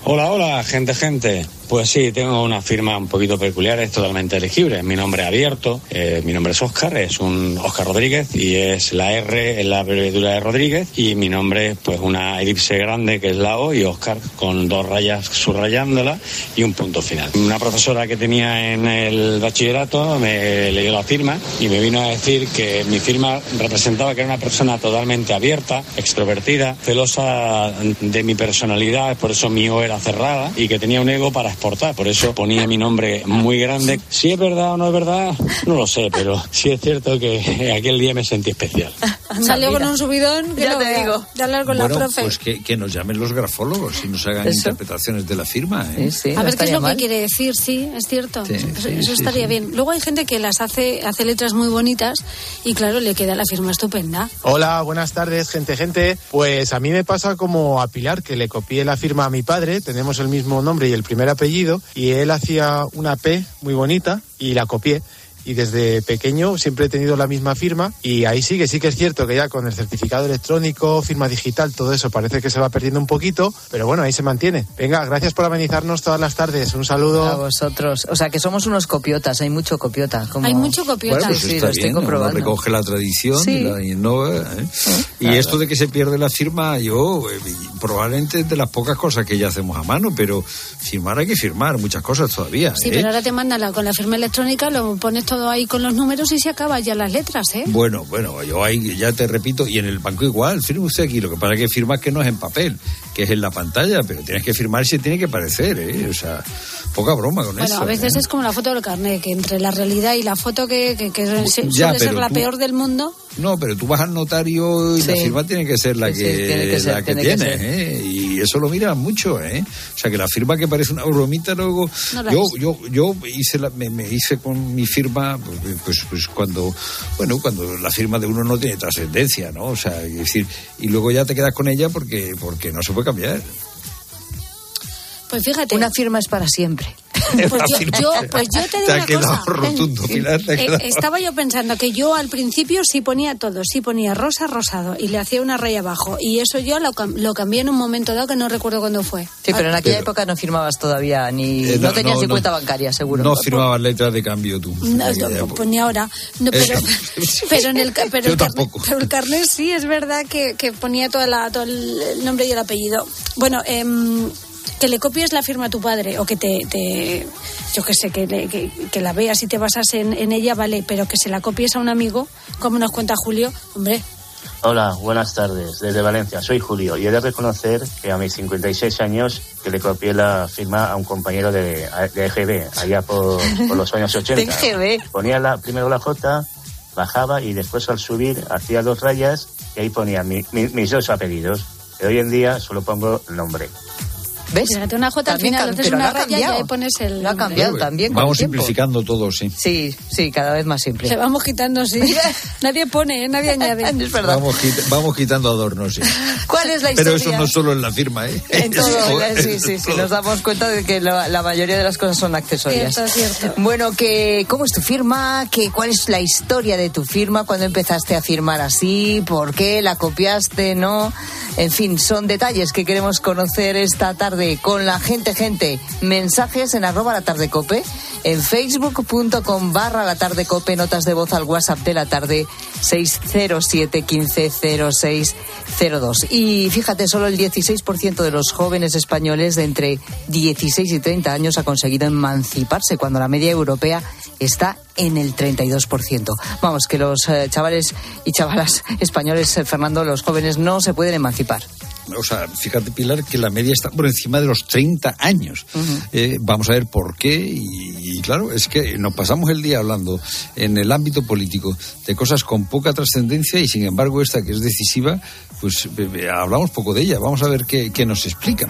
[SPEAKER 21] Hola, hola, gente, gente. Pues sí, tengo una firma un poquito peculiar, es totalmente elegible. Mi nombre es abierto, eh, mi nombre es Oscar, es un Oscar Rodríguez y es la R en la abreviatura de Rodríguez y mi nombre pues una elipse grande que es la O y Oscar con dos rayas subrayándola y un punto final. Una profesora que tenía en el bachillerato me leyó la firma y me vino a decir que mi firma representaba que era una persona totalmente abierta, extrovertida, celosa de mi personalidad, por eso mi era cerrada y que tenía un ego para exportar, por eso ponía mi nombre muy grande. Si es verdad o no es verdad, no lo sé, pero sí es cierto que aquel día me sentí especial.
[SPEAKER 19] Salió con un subidón que
[SPEAKER 8] Ya
[SPEAKER 19] no
[SPEAKER 8] te digo.
[SPEAKER 19] De hablar con la
[SPEAKER 1] Bueno,
[SPEAKER 19] profe.
[SPEAKER 1] pues que, que nos llamen los grafólogos y nos hagan
[SPEAKER 19] Eso.
[SPEAKER 1] interpretaciones de la firma. ¿eh?
[SPEAKER 19] a ver qué es lo que quiere decir, sí, es cierto.
[SPEAKER 1] Sí,
[SPEAKER 19] eso
[SPEAKER 1] sí,
[SPEAKER 19] eso
[SPEAKER 1] sí,
[SPEAKER 19] estaría
[SPEAKER 1] sí.
[SPEAKER 19] bien. Luego hay gente que las hace, hace letras muy bonitas y claro, le queda la firma estupenda.
[SPEAKER 22] Hola, buenas tardes, gente, gente. Pues a mí me pasa como a Pilar, que le copié la firma a mi padre, tenemos el mismo nombre y el primer apellido, y él hacía una P muy bonita y la copié. Y desde pequeño siempre he tenido la misma firma y ahí sigue, sí que es cierto que ya con el certificado electrónico, firma digital, todo eso parece que se va perdiendo un poquito, pero bueno, ahí se mantiene. Venga, gracias por amenizarnos todas las tardes. Un saludo.
[SPEAKER 8] A vosotros. O sea, que somos unos copiotas, hay mucho copiota. como-
[SPEAKER 19] Hay mucho copiota.
[SPEAKER 1] Bueno, pues
[SPEAKER 8] Sí, lo estoy
[SPEAKER 1] bien, uno
[SPEAKER 8] comprobando.
[SPEAKER 1] recoge la tradición
[SPEAKER 8] Sí.
[SPEAKER 1] y la innova. ¿eh? Y esto de que se pierde la firma, yo eh, probablemente es de las pocas cosas que ya hacemos a mano, pero firmar hay que firmar muchas cosas todavía.
[SPEAKER 19] Sí,
[SPEAKER 1] ¿eh?
[SPEAKER 19] pero ahora te mandan la- con la firma electrónica, lo pones todo ahí con los números y se acaban ya las letras, ¿eh?
[SPEAKER 1] Bueno, bueno, yo ahí ya te repito, y en el banco igual, firme usted aquí, lo que pasa es que firmas que no es en papel, que es en la pantalla, pero tienes que firmar si tiene que parecer, ¿eh? O sea, poca broma con
[SPEAKER 19] Bueno,
[SPEAKER 1] eso.
[SPEAKER 19] a veces
[SPEAKER 1] ¿eh?
[SPEAKER 19] es como la foto del carnet, que entre la realidad y la foto que, que- que se-
[SPEAKER 1] Ya,
[SPEAKER 19] suele ser la
[SPEAKER 1] tú-
[SPEAKER 19] peor del mundo.
[SPEAKER 1] No, pero tú vas al notario y la firma tiene que ser la que,
[SPEAKER 19] sí, tiene que ser,
[SPEAKER 1] la que
[SPEAKER 19] tiene.
[SPEAKER 1] ¿eh? Y eso lo miran mucho, ¿eh? O sea, que la firma que parece una bromita luego...
[SPEAKER 19] No
[SPEAKER 1] yo, yo, yo hice la- me, me hice con mi firma, pues, pues, pues cuando, bueno, cuando la firma de uno no tiene trascendencia, ¿no? O sea, es decir, y luego ya te quedas con ella porque, porque no se puede cambiar.
[SPEAKER 19] Pues fíjate.
[SPEAKER 8] Una firma es para siempre.
[SPEAKER 19] Pues yo, yo- pues yo te digo
[SPEAKER 1] Te ha
[SPEAKER 19] una
[SPEAKER 1] quedado
[SPEAKER 19] cosa.
[SPEAKER 1] rotundo, Pilar, te ha
[SPEAKER 19] Eh,
[SPEAKER 1] quedado-
[SPEAKER 19] estaba yo pensando que yo al principio sí ponía todo, sí ponía rosa, rosado y le hacía una raya abajo. Y eso yo lo, cam- lo cambié en un momento dado que no recuerdo cuándo fue.
[SPEAKER 8] Sí, pero en aquella
[SPEAKER 1] Pero-
[SPEAKER 8] época no firmabas todavía ni.
[SPEAKER 1] Eh,
[SPEAKER 8] no,
[SPEAKER 1] no,
[SPEAKER 8] tenías
[SPEAKER 1] no,
[SPEAKER 8] cuenta bancaria, seguro.
[SPEAKER 1] No firmabas letras de cambio tú.
[SPEAKER 19] No,
[SPEAKER 1] aquella
[SPEAKER 19] pues ni ahora. No, pero, pero en el, pero el carnet,
[SPEAKER 1] tampoco.
[SPEAKER 19] pero el carnet sí, es verdad que, que ponía toda la, todo el nombre y el apellido. Bueno, em, que le copies la firma a tu padre o que te, te- yo qué sé, que, le- que, que la veas y te basas en, en ella, vale, pero que se la copies a un amigo, como nos cuenta Julio, hombre,
[SPEAKER 23] Hola, buenas tardes. Desde Valencia, soy Julio y he de reconocer que a mis 56 años que le copié la firma a un compañero de, de EGB, allá por, por los años 80.
[SPEAKER 8] De EGB.
[SPEAKER 23] Ponía la, primero la J, bajaba y después al subir hacía dos rayas y ahí ponía mi- mi- mis dos apellidos. Pero hoy en día solo pongo el nombre.
[SPEAKER 8] ¿Ves?
[SPEAKER 19] fíjate una J al
[SPEAKER 8] También
[SPEAKER 19] final, haces
[SPEAKER 8] pero
[SPEAKER 19] una raya y ahí pones el...
[SPEAKER 8] Lo ha cambiado también. con
[SPEAKER 1] Vamos simplificando todo, sí.
[SPEAKER 8] Sí, sí, cada vez más simple.
[SPEAKER 19] Se vamos quitando, sí. nadie pone, ¿eh? nadie añade.
[SPEAKER 8] es verdad.
[SPEAKER 1] Vamos, quit- vamos quitando adornos, sí.
[SPEAKER 8] ¿Cuál es la
[SPEAKER 1] Pero
[SPEAKER 8] historia?
[SPEAKER 1] eso no solo en la firma, ¿eh?
[SPEAKER 8] En todo,
[SPEAKER 1] Eso-
[SPEAKER 8] ¿verdad? sí, sí, sí, nos damos cuenta de que la, la mayoría de las cosas son accesorias.
[SPEAKER 19] Cierto, cierto.
[SPEAKER 8] Bueno, que ¿cómo es tu firma? ¿Qué, ¿Cuál es la historia de tu firma? ¿Cuándo empezaste a firmar así? ¿Por qué la copiaste? ¿No? En fin, son detalles que queremos conocer esta tarde con la gente, gente. Mensajes en arroba la tarde cope, en facebook.com barra la tarde cope, notas de voz al WhatsApp de la tarde 607 15 0602. Y fíjate, solo el 16% de los jóvenes españoles de entre 16 y 30 años ha conseguido emanciparse cuando la media europea está en el 32%. Vamos, que los eh, chavales y chavalas españoles, eh, Fernando, los jóvenes no se pueden emancipar.
[SPEAKER 1] O sea, fíjate, Pilar, que la media está por encima de los 30 años. Eh, vamos a ver por qué. Y, y claro, es que nos pasamos el día hablando en el ámbito político de cosas con poca trascendencia y, sin embargo, esta que es decisiva, pues eh, eh, hablamos poco de ella. Vamos a ver qué, qué nos explican.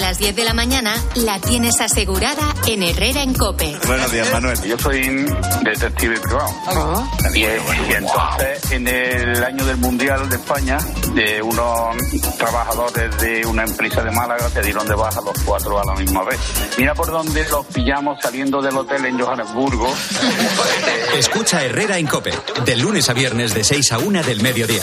[SPEAKER 3] A las 10 de la mañana la tienes asegurada en Herrera en Cope.
[SPEAKER 24] Buenos días, Manuel. Yo soy detective privado. Y, y entonces, en el año del Mundial de España, de unos trabajadores de una empresa de Málaga se dieron de baja los cuatro a la misma vez. Mira por dónde los pillamos saliendo del hotel en Johannesburgo.
[SPEAKER 25] Escucha Herrera en Cope, de lunes a viernes de 6 a 1 del mediodía.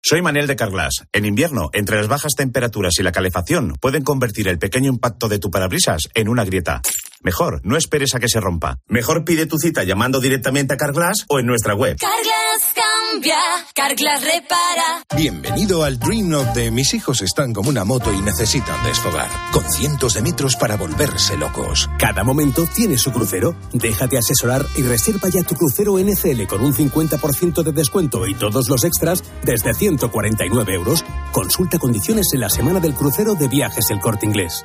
[SPEAKER 26] Soy Manel de Carglass. En invierno, entre las bajas temperaturas y la calefacción, pueden convertir el pequeño impacto de tu parabrisas en una grieta. Mejor, no esperes a que se rompa. Mejor pide tu cita llamando directamente a Carglass o en nuestra web.
[SPEAKER 27] Carglass cambia, Carglass repara.
[SPEAKER 28] Bienvenido al Dream of de mis hijos están como una moto y necesitan desfogar, con cientos de metros para volverse locos.
[SPEAKER 29] Cada momento tiene su crucero. Déjate asesorar y reserva ya tu crucero NCL con un 50% de descuento y todos los extras desde 149 euros. Consulta condiciones en la semana del crucero de viajes El Corte Inglés.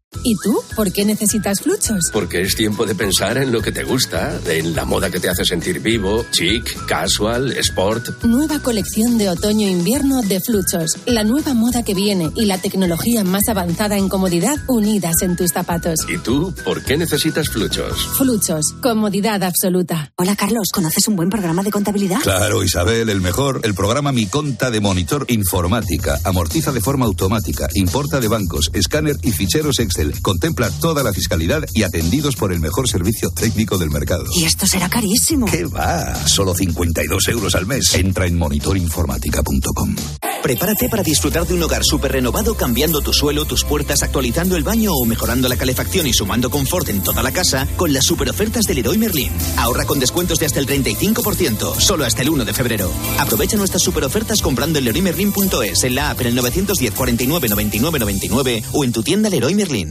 [SPEAKER 30] ¿Y tú? ¿Por qué necesitas fluchos?
[SPEAKER 31] Porque es tiempo de pensar en lo que te gusta, en la moda que te hace sentir vivo, chic, casual, sport.
[SPEAKER 30] Nueva colección de otoño-invierno de Fluchos. La nueva moda que viene y la tecnología más avanzada en comodidad unidas en tus zapatos.
[SPEAKER 31] ¿Y tú? ¿Por qué necesitas fluchos?
[SPEAKER 30] Fluchos. Comodidad absoluta.
[SPEAKER 32] Hola Carlos, ¿conoces un buen programa de contabilidad?
[SPEAKER 33] Claro, Isabel, el mejor. El programa Mi Conta de Monitor Informática. Amortiza de forma automática. Importa de bancos, escáner y ficheros Excel. Contempla toda la fiscalidad y atendidos por el mejor servicio técnico del mercado.
[SPEAKER 32] Y esto será carísimo.
[SPEAKER 33] ¿Qué va? Solo 52 euros al mes. Entra en monitorinformática.com.
[SPEAKER 15] Prepárate para disfrutar de un hogar súper renovado cambiando tu suelo, tus puertas, actualizando el baño o mejorando la calefacción y sumando confort en toda la casa con las super ofertas del Leroy Merlin. Ahorra con descuentos de hasta el 35%, solo hasta el 1 de febrero. Aprovecha nuestras super ofertas comprando en leroymerlin.es, en la app en el 910 49 99 99 o en tu tienda Leroy Merlin.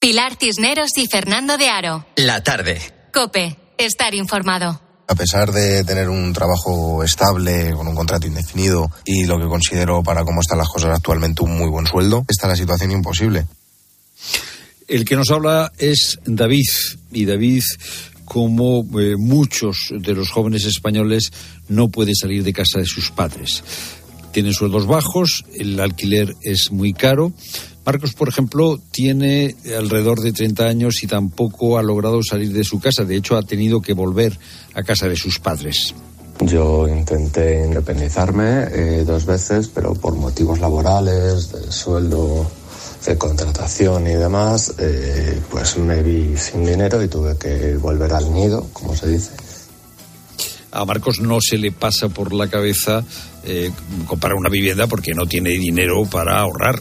[SPEAKER 3] Pilar Cisneros y Fernando de Aro.
[SPEAKER 25] La tarde.
[SPEAKER 3] Cope, estar informado.
[SPEAKER 34] A pesar de tener un trabajo estable, con un contrato indefinido y lo que considero para cómo están las cosas actualmente un muy buen sueldo, está la situación imposible.
[SPEAKER 1] El que nos habla es David, y David, como eh, muchos de los jóvenes españoles, no puede salir de casa de sus padres. Tiene sueldos bajos, el alquiler es muy caro. Marcos, por ejemplo, tiene alrededor de 30 años y tampoco ha logrado salir de su casa. De hecho, ha tenido que volver a casa de sus padres.
[SPEAKER 35] Yo intenté independizarme eh, dos veces, pero por motivos laborales, de sueldo, de contratación y demás, eh, pues me vi sin dinero y tuve que volver al nido, como se dice.
[SPEAKER 1] A Marcos no se le pasa por la cabeza eh, comprar una vivienda porque no tiene dinero para ahorrar.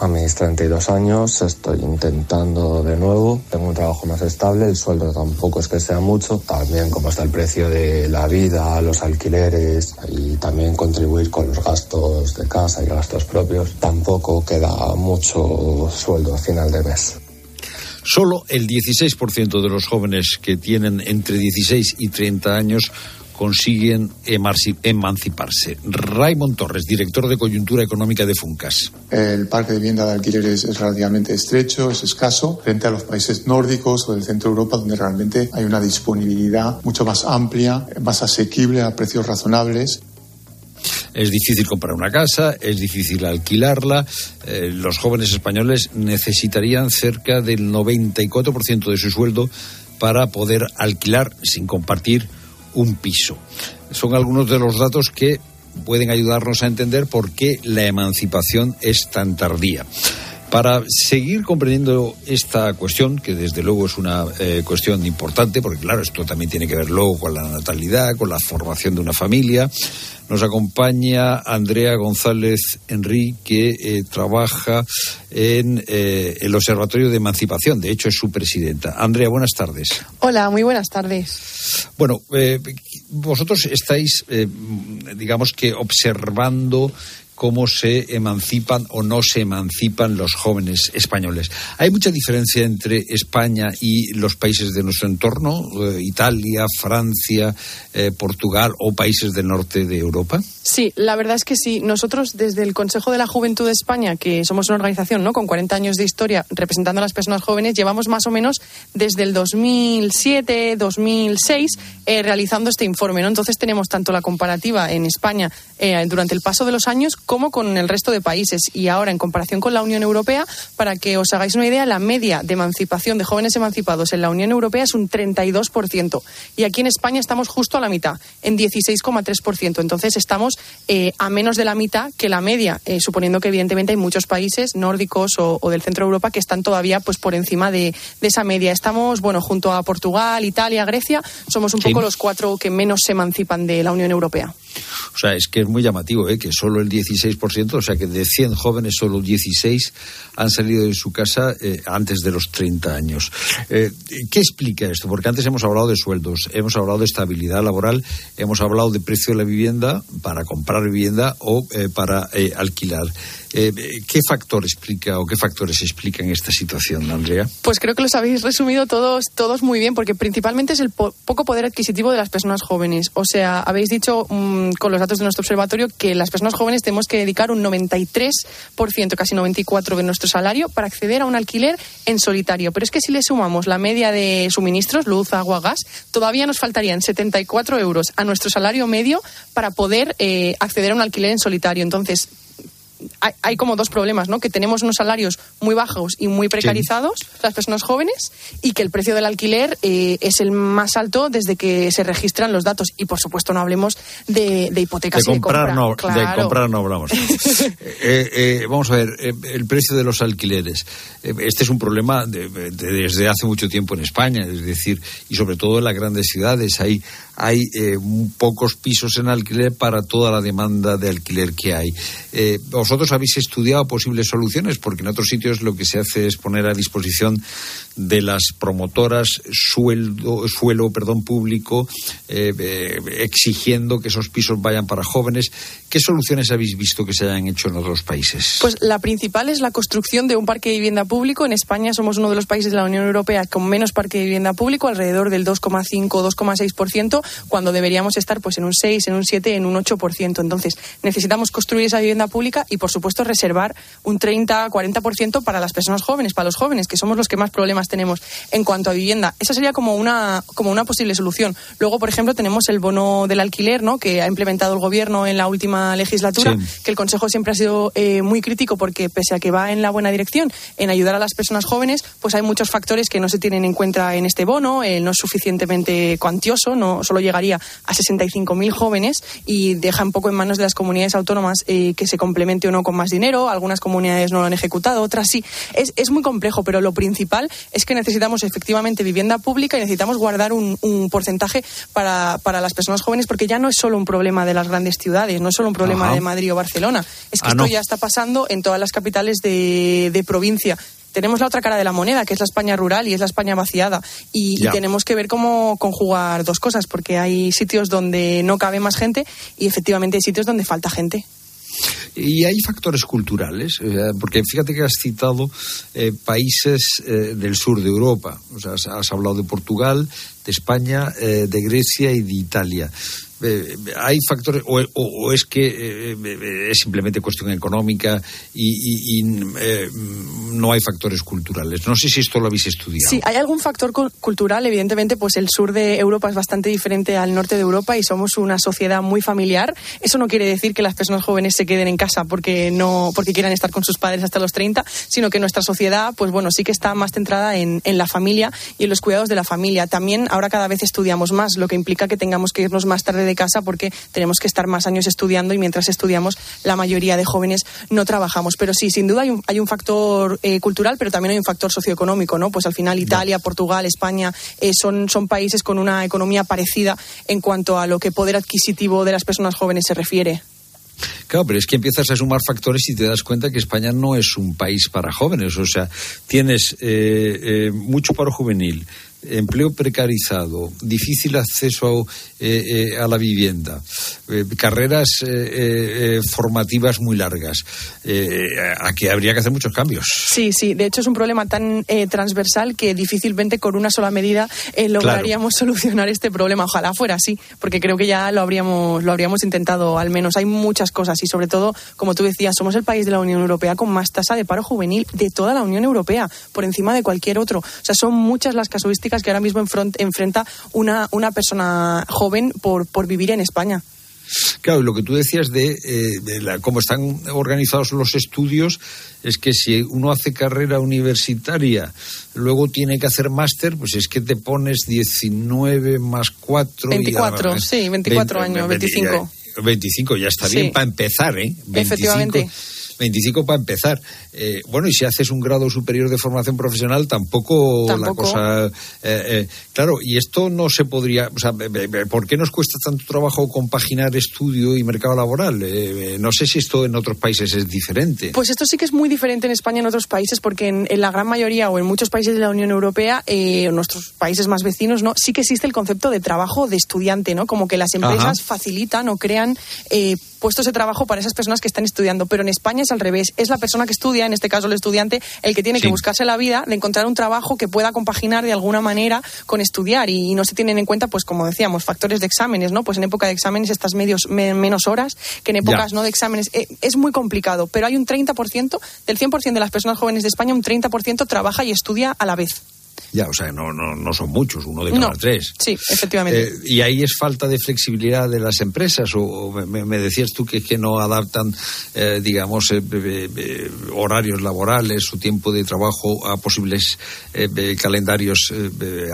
[SPEAKER 35] A mis 32 años estoy intentando de nuevo, tengo un trabajo más estable, el sueldo tampoco es que sea mucho, también como está el precio de la vida, los alquileres y también contribuir con los gastos de casa y gastos propios, tampoco queda mucho sueldo a final de mes.
[SPEAKER 1] Solo el 16% de los jóvenes que tienen entre 16 y 30 años consiguen emanciparse. Raymond Torres, director de coyuntura económica de Funcas.
[SPEAKER 36] El parque de vivienda de alquiler es, relativamente estrecho, es escaso, frente a los países nórdicos o del centro de Europa, donde realmente hay una disponibilidad mucho más amplia, más asequible a precios razonables
[SPEAKER 1] es difícil comprar una casa, es difícil alquilarla. Eh, los jóvenes españoles necesitarían cerca del 94% de su sueldo para poder alquilar sin compartir un piso. Son algunos de los datos que pueden ayudarnos a entender por qué la emancipación es tan tardía. Para seguir comprendiendo esta cuestión, que desde luego es una eh, cuestión importante, porque claro, esto también tiene que ver luego con la natalidad, con la formación de una familia, nos acompaña Andrea González Enrique, que eh, trabaja en eh, el Observatorio de Emancipación. De hecho, es su presidenta. Andrea, buenas tardes.
[SPEAKER 37] Hola, muy buenas tardes.
[SPEAKER 1] Bueno, vosotros estáis, digamos que, observando cómo se emancipan o no se emancipan los jóvenes españoles. ¿Hay mucha diferencia entre España y los países de nuestro entorno, eh, Italia, Francia, eh, Portugal o países del norte de Europa?
[SPEAKER 37] Sí, la verdad es que sí. Nosotros desde el Consejo de la Juventud de España, que somos una organización ¿no? con 40 años de historia representando a las personas jóvenes, llevamos más o menos desde el 2007, 2006 eh, realizando este informe. ¿no? Entonces tenemos tanto la comparativa en España durante el paso de los años como con el resto de países. Y ahora, en comparación con la Unión Europea, para que os hagáis una idea, la media de emancipación de jóvenes emancipados en la Unión Europea es un 32%. Y aquí en España estamos justo a la mitad, en 16,3%. Entonces estamos eh, a menos de la mitad que la media, eh, suponiendo que evidentemente hay muchos países nórdicos o, del centro de Europa que están todavía pues por encima de, esa media. Estamos, bueno, junto a Portugal, Italia, Grecia, somos un poco los cuatro que menos se emancipan de la Unión Europea.
[SPEAKER 1] O sea, es que es muy llamativo, ¿eh? que solo el 16%, o sea, que de 100 jóvenes solo 16 han salido de su casa eh, antes de los 30 años. Eh, ¿Qué explica esto? Porque antes hemos hablado de sueldos, hemos hablado de estabilidad laboral, hemos hablado de precio de la vivienda para comprar vivienda o eh, para alquilar. Eh, ¿Qué factor explica o qué factores explican esta situación, Andrea?
[SPEAKER 37] Pues creo que los habéis resumido todos, todos muy bien, porque principalmente es el poco poder adquisitivo de las personas jóvenes. O sea, habéis dicho mm, con los datos de nuestro observatorio que las personas jóvenes tenemos que dedicar un 93%, casi 94% de nuestro salario para acceder a un alquiler en solitario. Pero es que si le sumamos la media de suministros, luz, agua, gas, todavía nos faltarían 74 euros a nuestro salario medio para poder eh, acceder a un alquiler en solitario. Entonces, hay, como dos problemas, ¿no? Que tenemos unos salarios muy bajos y muy precarizados, las personas jóvenes, y que el precio del alquiler eh, es el más alto desde que se registran los datos. Y por supuesto no hablemos de, hipotecas
[SPEAKER 1] de comprar,
[SPEAKER 37] de
[SPEAKER 1] No, De comprar no hablamos. Eh, eh, vamos a ver, el precio de los alquileres. este es un problema desde hace mucho tiempo en España, es decir, y sobre todo en las grandes ciudades. Hay, hay pocos pisos en alquiler para toda la demanda de alquiler que hay. Vosotros habéis estudiado posibles soluciones? Porque en otros sitios lo que se hace es poner a disposición de las promotoras sueldo, suelo perdón, público, eh, eh, exigiendo que esos pisos vayan para jóvenes. ¿Qué soluciones habéis visto que se hayan hecho en otros países?
[SPEAKER 37] Pues la principal es la construcción de un parque de vivienda público. En España somos uno de los países de la Unión Europea con menos parque de vivienda público, alrededor del 2,5-2,6%, cuando deberíamos estar pues en un 6, en un 7, en un 8%. Entonces, necesitamos construir esa vivienda pública y, por supuesto, reservar un 30-40% para las personas jóvenes, para los jóvenes, que somos los que más problemas tenemos en cuanto a vivienda. Esa sería como una, como una posible solución. Luego, por ejemplo, tenemos el bono del alquiler, ¿no? que ha implementado el Gobierno en la última legislatura, que el Consejo siempre ha sido eh, muy crítico porque, pese a que va en la buena dirección, en ayudar a las personas jóvenes, pues hay muchos factores que no se tienen en cuenta en este bono. Eh, no es suficientemente cuantioso, no solo llegaría a 65.000 jóvenes y deja un poco en manos de las comunidades autónomas eh, que se complemente o no con más dinero. Algunas comunidades no lo han ejecutado, otras sí. Es, es muy complejo, pero lo principal es que necesitamos efectivamente vivienda pública y necesitamos guardar un, porcentaje para, para, las personas jóvenes, porque ya no es solo un problema de las grandes ciudades, no es solo un problema de Madrid o Barcelona. Es que ah, esto ya está pasando en todas las capitales de, de provincia tenemos la otra cara de la moneda, que es la España rural y es la España vaciada. Y, y, tenemos que ver cómo conjugar dos cosas, porque hay sitios donde no cabe más gente y efectivamente hay sitios donde falta gente.
[SPEAKER 1] Y hay factores culturales, porque fíjate que has citado eh, países eh, del sur de Europa. O sea, has, hablado de Portugal, España, eh, de Grecia y de Italia. Eh, hay factores o, es que eh, es simplemente cuestión económica y, no hay factores culturales. No sé si esto lo habéis estudiado.
[SPEAKER 37] Sí, hay algún factor cu- cultural, evidentemente, pues el sur de Europa es bastante diferente al norte de Europa y somos una sociedad muy familiar. Eso no quiere decir que las personas jóvenes se queden en casa porque no porque quieran estar con sus padres hasta los 30, sino que nuestra sociedad, pues bueno, sí que está más centrada en, en la familia y en los cuidados de la familia. También ahora cada vez estudiamos más, lo que implica que tengamos que irnos más tarde de casa porque tenemos que estar más años estudiando y mientras estudiamos la mayoría de jóvenes no trabajamos. Pero sí, sin duda hay un, hay un factor eh, cultural, pero también hay un factor socioeconómico, ¿no? Pues al final Italia, Portugal, España eh, son, son países con una economía parecida en cuanto a lo que poder adquisitivo de las personas jóvenes se refiere.
[SPEAKER 1] Claro, pero es que empiezas a sumar factores y te das cuenta que España no es un país para jóvenes. O sea, tienes eh, eh, mucho paro juvenil, empleo precarizado, difícil acceso eh, eh, a la vivienda, eh, carreras eh, eh, formativas muy largas. Eh, aquí habría que hacer muchos cambios.
[SPEAKER 37] Sí, sí. De hecho, es un problema tan eh, transversal que difícilmente con una sola medida eh, lograríamos solucionar este problema. Ojalá fuera así, porque creo que ya lo habríamos, lo habríamos intentado al menos. Hay muchas cosas y, sobre todo, como tú decías, somos el país de la Unión Europea con más tasa de paro juvenil de toda la Unión Europea, por encima de cualquier otro. O sea, son muchas las casuísticas que ahora mismo enfrenta una, una persona joven por, por vivir en España.
[SPEAKER 1] Claro, y lo que tú decías de, eh, de la- cómo están organizados los estudios es que si uno hace carrera universitaria, luego tiene que hacer máster, pues es que te pones 19 más 4.
[SPEAKER 37] 24, sí, 24 años, 25.
[SPEAKER 1] 25, ya está
[SPEAKER 37] Sí.
[SPEAKER 1] bien para empezar, ¿eh? 25,
[SPEAKER 37] Efectivamente.
[SPEAKER 1] 25 para empezar. Eh, bueno, y si haces un grado superior de formación profesional, tampoco, la cosa. eh, eh, claro, y esto no se podría. O sea, ¿por qué nos cuesta tanto trabajo compaginar estudio y mercado laboral? No sé si esto en otros países es diferente.
[SPEAKER 37] Pues esto sí que es muy diferente en España y en otros países, porque en, en la gran mayoría o en muchos países de la Unión Europea, eh, nuestros países más vecinos, ¿no? Sí que existe el concepto de trabajo de estudiante, ¿no? Como que las empresas
[SPEAKER 38] Ajá.
[SPEAKER 37] facilitan o crean eh, puestos de trabajo para esas personas que están estudiando. Pero en España es al revés. Es la persona que estudia, en este caso el estudiante, el que tiene que buscarse la vida de encontrar un trabajo que pueda compaginar de alguna manera con estudiar. Y, no se tienen en cuenta, pues como decíamos, factores de exámenes, ¿no? Pues en época de exámenes estás medios, me- menos horas que en épocas
[SPEAKER 1] Ya.
[SPEAKER 37] no de exámenes. Eh, es muy complicado, pero hay un 30%, del 100% de las personas jóvenes de España, un 30% trabaja y estudia a la vez.
[SPEAKER 1] Ya, o sea, no, no, no son muchos, uno de cada
[SPEAKER 37] No.
[SPEAKER 1] tres.
[SPEAKER 37] Sí, efectivamente.
[SPEAKER 1] Eh, ¿Y ahí es falta de flexibilidad de las empresas? ¿O, o me, me decías tú que, que no adaptan, eh, digamos, eh, horarios laborales, su tiempo de trabajo a posibles calendarios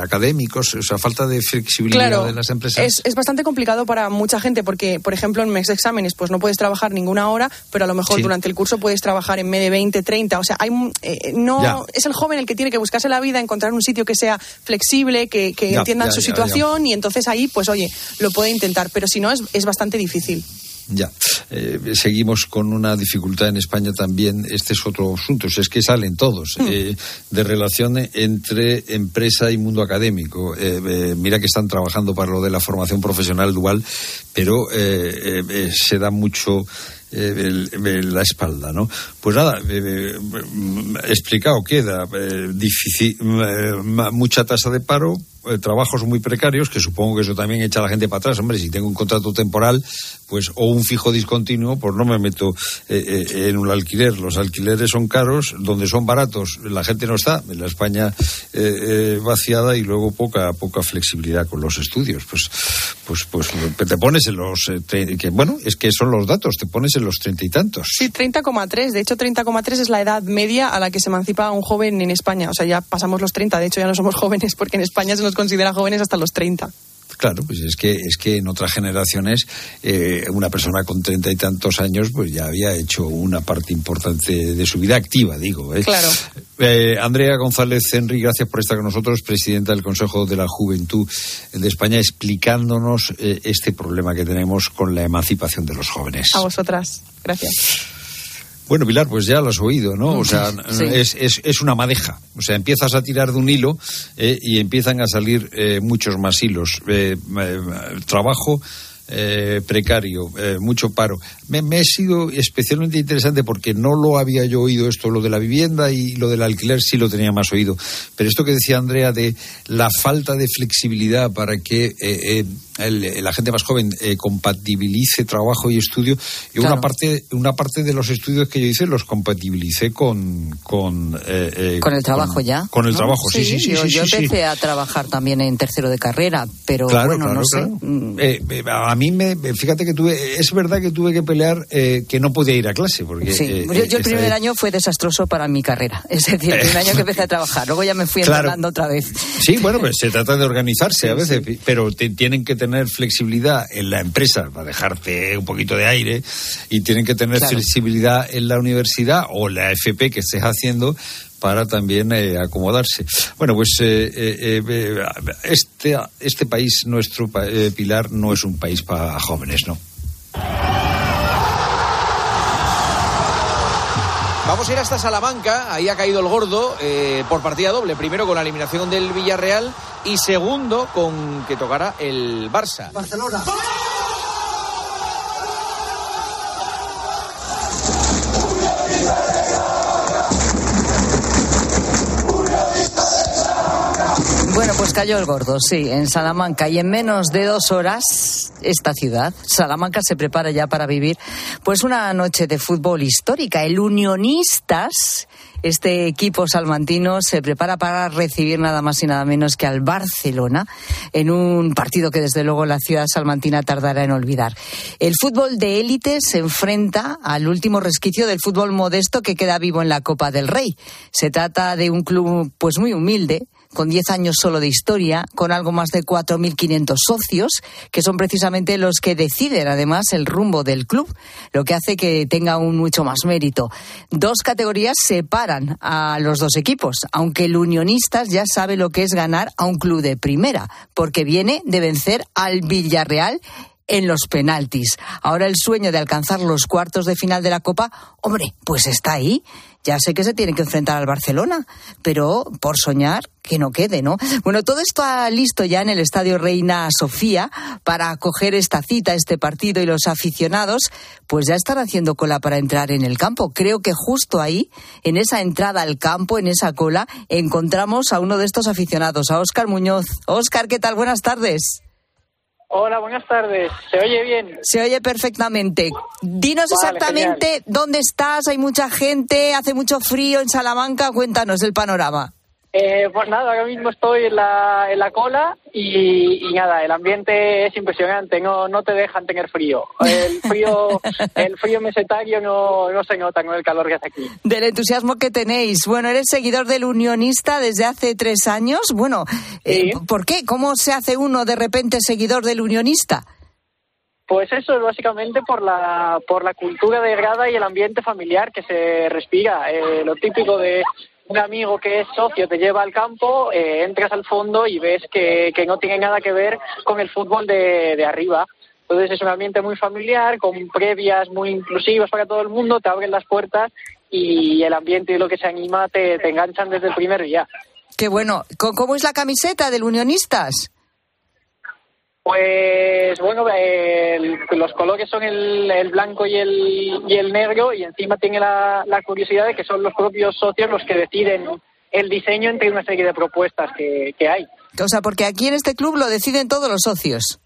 [SPEAKER 1] académicos? O sea, falta de flexibilidad
[SPEAKER 37] Claro,
[SPEAKER 1] de las empresas.
[SPEAKER 37] es, es bastante complicado para mucha gente porque, por ejemplo, en mes de exámenes pues no puedes trabajar ninguna hora, pero a lo mejor
[SPEAKER 1] Sí.
[SPEAKER 37] durante el curso puedes trabajar en medio de 20, 30. O sea, hay, eh, no,
[SPEAKER 1] Ya.
[SPEAKER 37] es el joven el que tiene que buscarse la vida, encontrar un sitio que sea flexible, que, que
[SPEAKER 1] Ya,
[SPEAKER 37] entiendan
[SPEAKER 1] ya,
[SPEAKER 37] su
[SPEAKER 1] ya,
[SPEAKER 37] situación y entonces ahí, pues oye, lo puede intentar, pero si no es, es bastante difícil.
[SPEAKER 1] Ya, Eh, seguimos con una dificultad en España también. Este es otro asunto, es que salen todos
[SPEAKER 37] Hmm.
[SPEAKER 1] eh, de relación entre empresa y mundo académico. Eh, mira que están trabajando para lo de la formación profesional dual, pero se da mucho eh, el- la espalda, ¿no? Pues nada, eh, eh, explicado queda, eh, difícil, eh, mucha tasa de paro, eh, trabajos muy precarios, que supongo que eso también echa a la gente para atrás. Hombre, si tengo un contrato temporal, pues o un fijo discontinuo, pues no me meto eh, eh, en un alquiler. Los alquileres son caros, donde son baratos, la gente no está. En la España eh, vaciada y luego poca poca flexibilidad con los estudios. Pues pues pues te pones en los te- que bueno, es que son los datos, te pones en los treinta y tantos.
[SPEAKER 37] Sí, 30,3. De hecho, 30,3 es la edad media a la que se emancipa un joven en España. O sea, ya pasamos los 30. De hecho, ya no somos jóvenes porque en España se nos considera jóvenes hasta los 30.
[SPEAKER 1] Claro, pues es que es que en otras generaciones eh, una persona con treinta y tantos años pues ya había hecho una parte importante de su vida activa, digo. ¿eh?
[SPEAKER 37] Claro.
[SPEAKER 1] Eh, Andrea González Henry, gracias por estar con nosotros, presidenta del Consejo de la Juventud de España, explicándonos este problema que tenemos con la emancipación de los jóvenes.
[SPEAKER 37] A vosotras. Gracias.
[SPEAKER 1] Bueno, Pilar, pues ya lo has oído, ¿no? O sea,
[SPEAKER 37] Sí.
[SPEAKER 1] es, es, es una madeja. O sea, empiezas a tirar de un hilo eh, y empiezan a salir eh, muchos más hilos. Eh, eh, trabajo eh, precario, eh, mucho paro. Me, me ha sido especialmente interesante porque no lo había yo oído esto, lo de la vivienda y lo del alquiler sí lo tenía más oído. Pero esto que decía Andrea de la falta de flexibilidad para que eh, eh, el- la gente más joven eh, compatibilice trabajo y estudio, y una parte una parte de los estudios que yo hice los compatibilicé con con, eh,
[SPEAKER 8] Con el trabajo
[SPEAKER 1] con-
[SPEAKER 8] ya.
[SPEAKER 1] Con el
[SPEAKER 8] ¿no?
[SPEAKER 1] trabajo, sí, sí, sí.
[SPEAKER 8] Yo,
[SPEAKER 1] sí,
[SPEAKER 8] yo
[SPEAKER 1] sí, sí.
[SPEAKER 8] empecé a trabajar también en tercero de carrera, pero
[SPEAKER 1] Claro,
[SPEAKER 8] bueno,
[SPEAKER 1] claro,
[SPEAKER 8] no sé.
[SPEAKER 1] eh, a mí me, fíjate que tuve, es verdad que tuve que pelear eh, que no podía ir a clase porque
[SPEAKER 8] Sí,
[SPEAKER 1] eh,
[SPEAKER 8] yo, yo el primer año fue desastroso para mi carrera. Es decir, el primer año que empecé a trabajar. Luego ya me fui
[SPEAKER 1] Claro.
[SPEAKER 8] entrenando otra vez.
[SPEAKER 1] Sí, bueno, pues se trata de organizarse a veces, pero te- tienen que tener flexibilidad en la empresa para dejarte un poquito de aire y tienen que tener
[SPEAKER 8] Claro.
[SPEAKER 1] flexibilidad en la universidad o la FP que estés haciendo para también eh, acomodarse. Bueno, pues eh, eh, eh, este, este país, nuestro eh, Pilar, no es un país para jóvenes, ¿no?
[SPEAKER 39] Vamos a ir hasta Salamanca, ahí ha caído el gordo eh, por partida doble. Primero con la eliminación del Villarreal y segundo con que tocara el Barça.
[SPEAKER 40] Barcelona.
[SPEAKER 8] Bueno, pues cayó el gordo, sí, en Salamanca. Y en menos de dos horas, esta ciudad, Salamanca, se prepara ya para vivir pues una noche de fútbol histórica. El Unionistas, este equipo salmantino, se prepara para recibir nada más y nada menos que al Barcelona en un partido que desde luego la ciudad salmantina tardará en olvidar. El fútbol de élite se enfrenta al último resquicio del fútbol modesto que queda vivo en la Copa del Rey. Se trata de un club pues muy humilde con 10 años solo de historia, con algo más de 4.500 socios, que son precisamente los que deciden además el rumbo del club, lo que hace que tenga un mucho más mérito. Dos categorías separan a los dos equipos, aunque el Unionistas ya sabe lo que es ganar a un club de primera, porque viene de vencer al Villarreal en los penaltis. Ahora el sueño de alcanzar los cuartos de final de la Copa, hombre, pues está ahí. Ya sé que se tiene que enfrentar al Barcelona, pero por soñar, que no quede, ¿no? Bueno, todo está listo ya en el Estadio Reina Sofía para acoger esta cita, este partido y los aficionados, pues ya están haciendo cola para entrar en el campo. Creo que justo ahí, en esa entrada al campo, en esa cola, encontramos a uno de estos aficionados, a Óscar Muñoz. Óscar, ¿qué tal? Buenas tardes.
[SPEAKER 41] Hola, buenas tardes. ¿Se oye bien?
[SPEAKER 8] Se oye perfectamente. Dinos
[SPEAKER 41] Vale,
[SPEAKER 8] exactamente dónde estás, hay mucha gente, hace mucho frío en Salamanca, cuéntanos el panorama.
[SPEAKER 41] Eh, pues nada, ahora mismo estoy en la, en la cola y, y nada, el ambiente es impresionante, no, no te dejan tener frío. El frío, el frío mesetario no, no se nota con el calor que hace aquí.
[SPEAKER 8] Del entusiasmo que tenéis. Bueno, eres seguidor del Unionista desde hace tres años. Bueno, eh, ¿por qué? ¿Cómo se hace uno de repente seguidor del Unionista?
[SPEAKER 41] Pues eso es básicamente por la, por la cultura de grada y el ambiente familiar que se respira. Eh, lo típico de un amigo que es socio te lleva al campo, eh, entras al fondo y ves que, que no tiene nada que ver con el fútbol de, de arriba. Entonces es un ambiente muy familiar, con previas muy inclusivas para todo el mundo, te abren las puertas y el ambiente y lo que se anima te, te enganchan desde el primer día.
[SPEAKER 8] Qué bueno. ¿Cómo- ¿Cómo es la camiseta del Unionistas?
[SPEAKER 41] Pues bueno, el- los colores son el, el blanco y el, y el negro y encima tiene la, la curiosidad de que son los propios socios los que deciden el diseño entre una serie de propuestas que, que hay.
[SPEAKER 8] O sea, porque aquí en este club lo deciden todos los socios.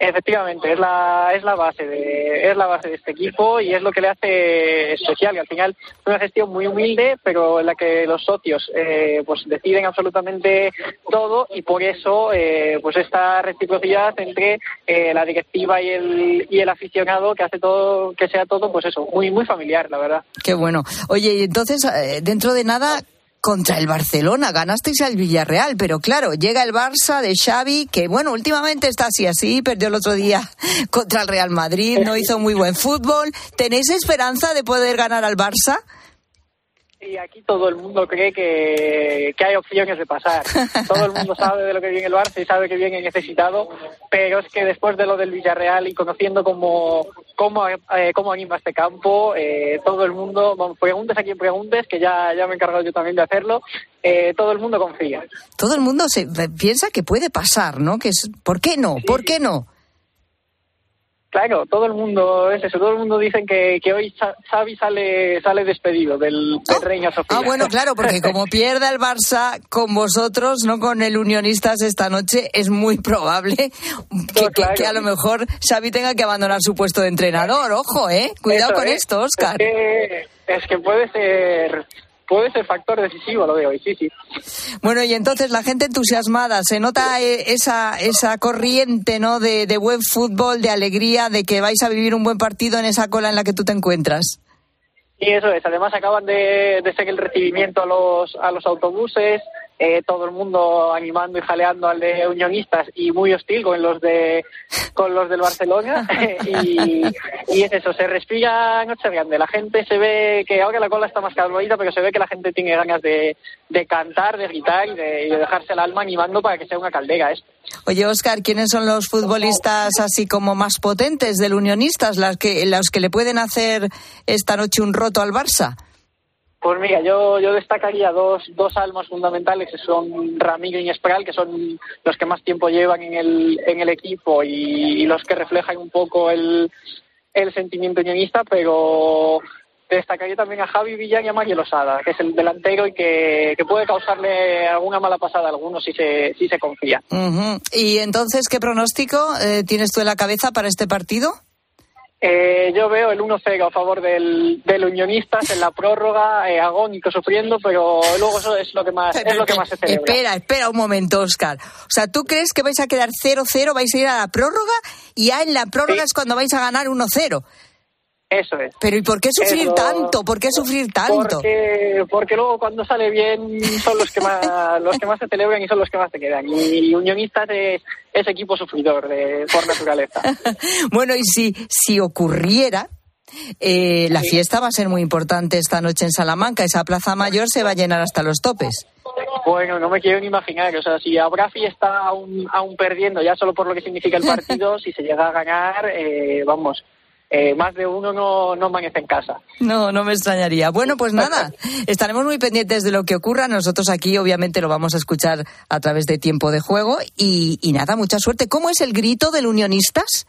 [SPEAKER 41] Efectivamente, es la, es la base de, es la base de este equipo y es lo que le hace especial. Y al final es una gestión muy humilde, pero en la que los socios eh, pues deciden absolutamente todo y por eso eh, pues esta reciprocidad entre eh, la directiva y el, y el aficionado que hace todo, que sea todo, pues eso, muy, muy familiar, la verdad.
[SPEAKER 8] Qué bueno. Oye, y entonces, eh, dentro de nada, contra el Barcelona, ganasteis al Villarreal, pero claro, llega el Barça de Xavi, que bueno, últimamente está así así, perdió el otro día contra el Real Madrid, no hizo muy buen fútbol. ¿Tenéis esperanza de poder ganar al Barça?
[SPEAKER 41] Y aquí todo el mundo cree que, que hay opciones de pasar. Todo el mundo sabe de lo que viene el Barça y sabe que viene necesitado, pero es que después de lo del Villarreal y conociendo cómo, cómo, eh, cómo anima este campo, eh, todo el mundo, bueno, preguntes a quien preguntes, que ya, ya me he encargado yo también de hacerlo, eh, todo el mundo confía.
[SPEAKER 8] Todo el mundo se piensa que puede pasar, ¿no? Que es, ¿Por qué no? ¿Por qué no?
[SPEAKER 41] Claro, todo el mundo es eso, todo el mundo dicen que, que hoy Xa- Xavi sale sale despedido del, del Reina Sofía.
[SPEAKER 8] Ah, bueno, claro, porque como pierda el Barça con vosotros, no con el Unionistas esta noche, es muy probable que, que- que a lo mejor Xavi tenga que abandonar su puesto de entrenador. Ojo, ¿eh? Cuidado
[SPEAKER 41] Eso
[SPEAKER 8] con
[SPEAKER 41] es.
[SPEAKER 8] esto, Oscar.
[SPEAKER 41] Es que, es que puede ser puede ser factor decisivo lo de hoy, sí, sí.
[SPEAKER 8] Bueno, y entonces la gente entusiasmada, se nota eh, esa, esa corriente ¿no? de, de buen fútbol, de alegría, de que vais a vivir un buen partido en esa cola en la que tú te encuentras.
[SPEAKER 41] Y eso es, además acaban de, de ser el recibimiento a los, a los autobuses, eh, todo el mundo animando y jaleando al de unionistas y muy hostil con los de con los del Barcelona y, y es eso, se respira noche grande, la gente se ve que ahora la cola está más calmadita pero se ve que la gente tiene ganas de, de cantar, de gritar y de, y de dejarse el alma animando para que sea una caldera esto.
[SPEAKER 8] Oye, Oscar, ¿quiénes son los futbolistas así como más potentes del Unionistas, las que, los que le pueden hacer esta noche un roto al Barça?
[SPEAKER 41] Pues mira, yo, yo destacaría dos, dos almas fundamentales que son Ramiro y Espral, que son los que más tiempo llevan en el, en el equipo y, los que reflejan un poco el, el sentimiento unionista, pero destacaría también a Javi Villar y a Mario Losada, que es el delantero y que, que puede causarle alguna mala pasada a algunos si se, si se confía.
[SPEAKER 8] Y entonces, ¿qué pronóstico eh, tienes tú en la cabeza para este partido?
[SPEAKER 41] Eh, yo veo el 1-0 a favor del, del Unionistas en la prórroga, eh, agónico, sufriendo, pero luego eso es lo que más, es lo que más se celebra.
[SPEAKER 8] Espera, espera un momento, Oscar. O sea, ¿tú crees que vais a quedar 0-0, vais a ir a la prórroga y ya en la prórroga es cuando vais a ganar 1-0?
[SPEAKER 41] Eso es.
[SPEAKER 8] Pero ¿y por qué sufrir
[SPEAKER 41] Eso-
[SPEAKER 8] tanto? ¿Por qué sufrir tanto?
[SPEAKER 41] Porque, porque luego cuando sale bien son los que más los que más se celebran y son los que más se quedan. Y Unionistas es, es equipo sufridor de, por naturaleza.
[SPEAKER 8] Bueno, y si, si ocurriera, eh, la fiesta va a ser muy importante esta noche en Salamanca. Esa plaza mayor se va a llenar hasta los topes.
[SPEAKER 41] Bueno, no me quiero ni imaginar. O sea, si habrá fiesta aún, aún perdiendo, ya solo por lo que significa el partido, si se llega a ganar, eh, vamos, eh, más de uno no, no amanece en casa.
[SPEAKER 8] No, no me extrañaría. Bueno, pues nada, estaremos muy pendientes de lo que ocurra. Nosotros aquí obviamente lo vamos a escuchar a través de tiempo de juego y, y nada, mucha suerte. ¿Cómo es el grito del Unionistas?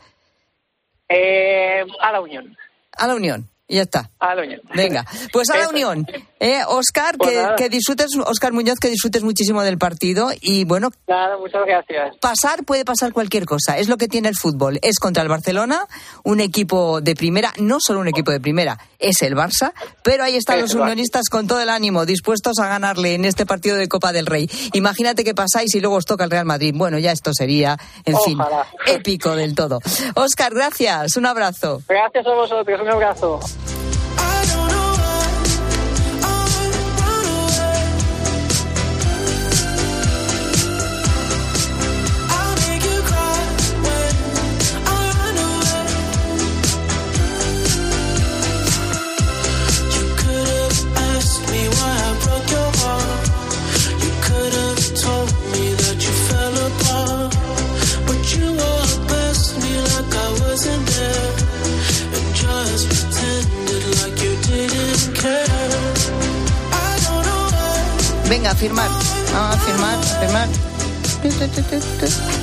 [SPEAKER 41] Eh, a la Unión.
[SPEAKER 8] A la Unión. Y ya está.
[SPEAKER 41] A la Unión.
[SPEAKER 8] Venga, pues a la. Unión. Eh, Oscar,
[SPEAKER 41] Pues
[SPEAKER 8] que, disfrutes, Oscar Muñoz, que disfrutes muchísimo del partido y bueno,
[SPEAKER 41] Nada, muchas gracias.
[SPEAKER 8] pasar puede pasar cualquier cosa. Es lo que tiene el fútbol. Es contra el Barcelona, un equipo de primera, no solo un equipo de primera, es el Barça, pero ahí están
[SPEAKER 41] Es
[SPEAKER 8] los unionistas con todo el ánimo, dispuestos a ganarle en este partido de Copa del Rey. Imagínate que pasáis y luego os toca el Real Madrid. Bueno, ya esto sería, en fin, épico del todo. Oscar, gracias. Un abrazo.
[SPEAKER 41] Gracias a vosotros, un abrazo.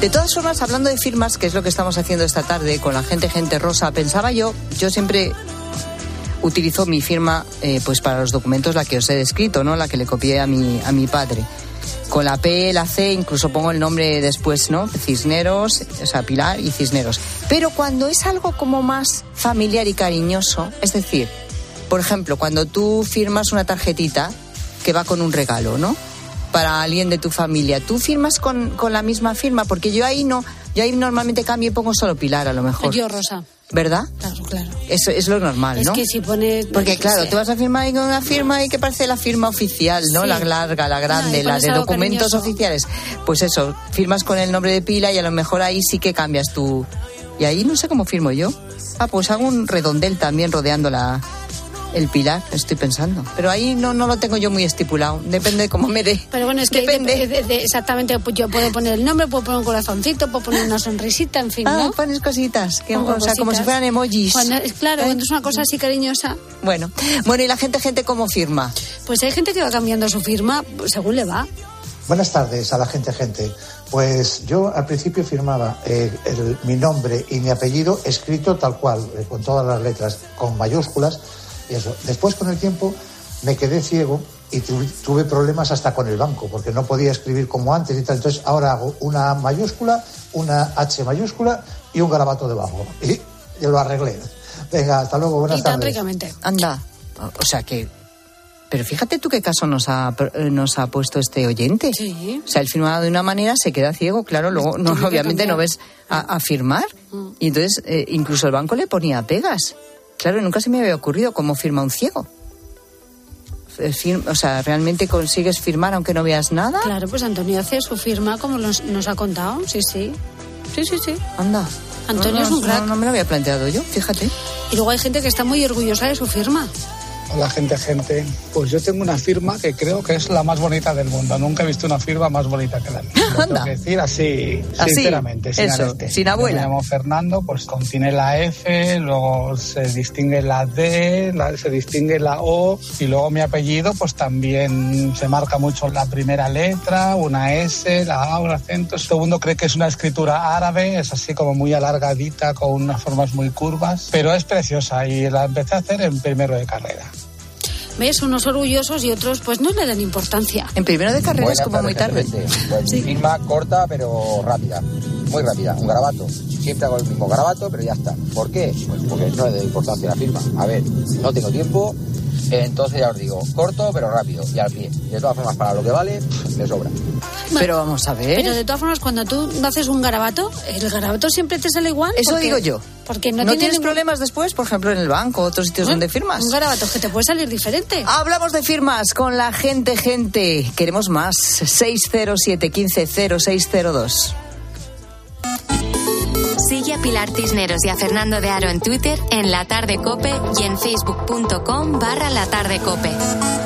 [SPEAKER 8] De todas formas, hablando de firmas, que es lo que estamos haciendo esta tarde con la gente, gente rosa, pensaba yo, yo siempre utilizo mi firma eh, pues para los documentos la que os he descrito, ¿no? La que le copié a mi, a mi padre. Con la P, la C, incluso pongo el nombre después, ¿no? Cisneros, o sea, Pilar y Cisneros. Pero cuando es algo como más familiar y cariñoso, es decir, por ejemplo, cuando tú firmas una tarjetita que va con un regalo, ¿no? Para alguien de tu familia, ¿tú firmas con, con la misma firma? Porque yo ahí no, yo ahí normalmente cambio y pongo solo Pilar, a lo mejor.
[SPEAKER 19] Yo, Rosa.
[SPEAKER 8] ¿Verdad?
[SPEAKER 19] Claro, claro.
[SPEAKER 8] Eso es lo normal,
[SPEAKER 19] Es
[SPEAKER 8] ¿no?
[SPEAKER 19] que si pones.
[SPEAKER 8] Porque claro, tú vas a firmar ahí con una firma y que parece la firma oficial, ¿no?
[SPEAKER 19] Sí.
[SPEAKER 8] La larga, la grande,
[SPEAKER 19] No,
[SPEAKER 8] la de documentos
[SPEAKER 19] cariñoso.
[SPEAKER 8] oficiales. Pues eso, firmas con el nombre de pila y a lo mejor ahí sí que cambias tú. Y ahí no sé cómo firmo yo. Ah, pues hago un redondel también rodeando la, el pilar, estoy pensando. Pero ahí no, no lo tengo yo muy estipulado. Depende de cómo me dé.
[SPEAKER 19] Pero bueno, es que
[SPEAKER 8] Depende.
[SPEAKER 19] de- de- de- exactamente, pues yo puedo poner el nombre, puedo poner un corazoncito, puedo poner una sonrisita, en fin,
[SPEAKER 8] Ah,
[SPEAKER 19] ¿no?
[SPEAKER 8] pones cositas. que- o sea, como si fueran emojis.
[SPEAKER 19] Cuando- claro,
[SPEAKER 8] ¿Eh?
[SPEAKER 19] cuando es una cosa así cariñosa,
[SPEAKER 8] Bueno, bueno, y la gente, gente, ¿cómo firma?
[SPEAKER 19] pues hay gente que va cambiando su firma según le va.
[SPEAKER 42] Buenas tardes a la gente, gente. Pues yo al principio firmaba eh, el- mi nombre y mi apellido escrito tal cual, eh, con todas las letras, con mayúsculas eso. Después con el tiempo me quedé ciego y tu- tuve problemas hasta con el banco, porque no podía escribir como antes y tal. Entonces ahora hago una A mayúscula, una H mayúscula y un garabato debajo. Y yo lo arreglé. Venga, hasta luego, buenas
[SPEAKER 19] Y tan
[SPEAKER 42] tardes.
[SPEAKER 19] ricamente.
[SPEAKER 8] Anda. O sea que. Pero fíjate tú qué caso nos ha, eh, nos ha puesto este oyente.
[SPEAKER 19] Sí.
[SPEAKER 8] O sea, él firmaba de una manera, se queda ciego, claro, luego no, obviamente no ves a, a firmar. Y entonces eh, incluso el banco le ponía pegas. Claro, nunca se me había ocurrido cómo firma un ciego. Eh, fir- o sea, ¿realmente consigues firmar aunque no veas nada?
[SPEAKER 19] Claro, pues Antonio hace su firma como nos, nos ha contado. Sí, sí. Sí, sí, sí.
[SPEAKER 8] Anda.
[SPEAKER 19] Antonio
[SPEAKER 8] No,
[SPEAKER 19] es un crack.
[SPEAKER 8] No, no me lo había planteado yo, fíjate.
[SPEAKER 19] Y luego hay gente que está muy orgullosa de su firma.
[SPEAKER 43] Hola gente, gente. Pues yo tengo una firma que creo que es la más bonita del mundo. Nunca he visto una firma más bonita que la mía. Lo tengo que decir así,
[SPEAKER 8] Así,
[SPEAKER 43] sinceramente, sin
[SPEAKER 8] eso,
[SPEAKER 43] anestesia.
[SPEAKER 8] sin abuela.
[SPEAKER 43] Yo me llamo Fernando, pues contiene la F, luego se distingue la D, la- se distingue la O y luego mi apellido, pues también se marca mucho la primera letra, una S, la A, un acento. Todo el mundo cree que es una escritura árabe, es así como muy alargadita, con unas formas muy curvas, pero es preciosa y la empecé a hacer en primero de carrera.
[SPEAKER 19] ¿Ves? Unos orgullosos y otros pues no le dan importancia.
[SPEAKER 8] En primero de carrera es como muy tarde.
[SPEAKER 44] Pues firma corta pero rápida, muy rápida, un garabato. Siempre hago el mismo garabato, pero ya está. ¿Por qué? Pues porque no le doy importancia a la firma. A ver, no tengo tiempo, entonces ya os digo, corto pero rápido y al pie. De todas formas, para lo que vale, me sobra.
[SPEAKER 8] Pero vamos a ver.
[SPEAKER 19] Pero de todas formas, cuando tú haces un garabato, el garabato siempre te sale igual.
[SPEAKER 8] Eso
[SPEAKER 19] porque-
[SPEAKER 8] digo yo.
[SPEAKER 19] Porque no,
[SPEAKER 8] ¿No,
[SPEAKER 19] tiene
[SPEAKER 8] tienes
[SPEAKER 19] ningún-
[SPEAKER 8] problemas después, por ejemplo, en el banco o otros sitios donde firmas?
[SPEAKER 19] Un garabato que te puede salir diferente.
[SPEAKER 8] Hablamos de firmas con la gente, gente. Queremos más. 607 15 0602.
[SPEAKER 3] Sigue a Pilar Cisneros y a Fernando de Aro en Twitter, en La Tarde Cope y en facebook.com barra La Tarde Cope.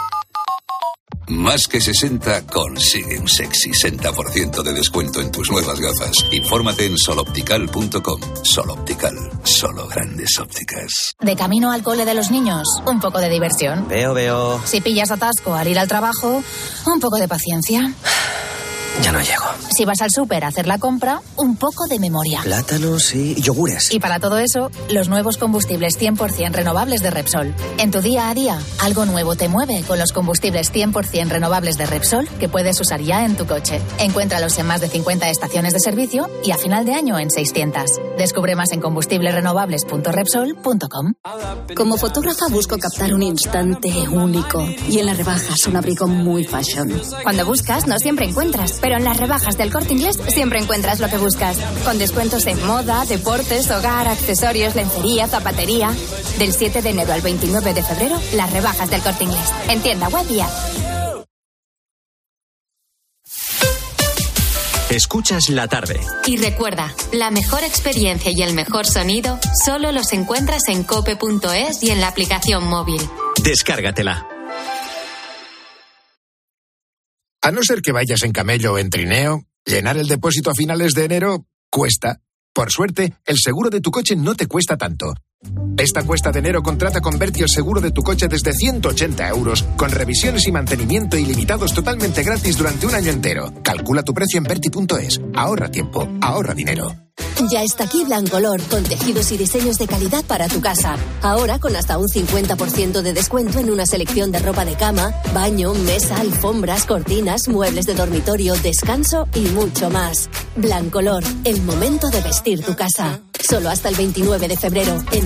[SPEAKER 45] Más que 60 consigue un sexy 60% de descuento en tus nuevas gafas. Infórmate en soloptical.com. Soloptical, solo grandes ópticas.
[SPEAKER 46] De camino al cole de los niños, un poco de diversión.
[SPEAKER 15] Veo, veo.
[SPEAKER 46] Si pillas atasco al ir al trabajo, un poco de paciencia.
[SPEAKER 15] Ya no llego.
[SPEAKER 46] Si vas al súper a hacer la compra, un poco de memoria.
[SPEAKER 15] Plátanos y yogures.
[SPEAKER 46] Y para todo eso, los nuevos combustibles 100% renovables de Repsol. En tu día a día, algo nuevo te mueve con los combustibles 100% renovables de Repsol que puedes usar ya en tu coche. Encuéntralos en más de 50 estaciones de servicio y a final de año en 600. Descubre más en combustiblesrenovables.repsol.com.
[SPEAKER 47] Como fotógrafa busco captar un instante único y en las rebajas un abrigo muy fashion.
[SPEAKER 46] Cuando buscas, no siempre encuentras, pero en las rebajas del corte inglés siempre encuentras lo que buscas. Con descuentos en moda, deportes, hogar, accesorios, lencería, zapatería. Del 7 de enero al 29 de febrero, las rebajas del corte inglés. En tienda web y app.
[SPEAKER 2] Escuchas la tarde.
[SPEAKER 3] Y recuerda, la mejor experiencia y el mejor sonido solo los encuentras en cope.es y en la aplicación móvil.
[SPEAKER 2] Descárgatela.
[SPEAKER 28] A no ser que vayas en camello o en trineo, llenar el depósito a finales de enero cuesta. Por suerte, el seguro de tu coche no te cuesta tanto. Esta cuesta de enero contrata con Verti el seguro de tu coche desde 180 euros, con revisiones y mantenimiento ilimitados totalmente gratis durante un año entero. Calcula tu precio en Verti.es. Ahorra tiempo, ahorra dinero.
[SPEAKER 48] Ya está aquí Blancolor, con tejidos y diseños de calidad para tu casa. Ahora con hasta un 50% de descuento en una selección de ropa de cama, baño, mesa, alfombras, cortinas, muebles de dormitorio, descanso y mucho más. Blancolor, el momento de vestir tu casa. Solo hasta el 29 de febrero, en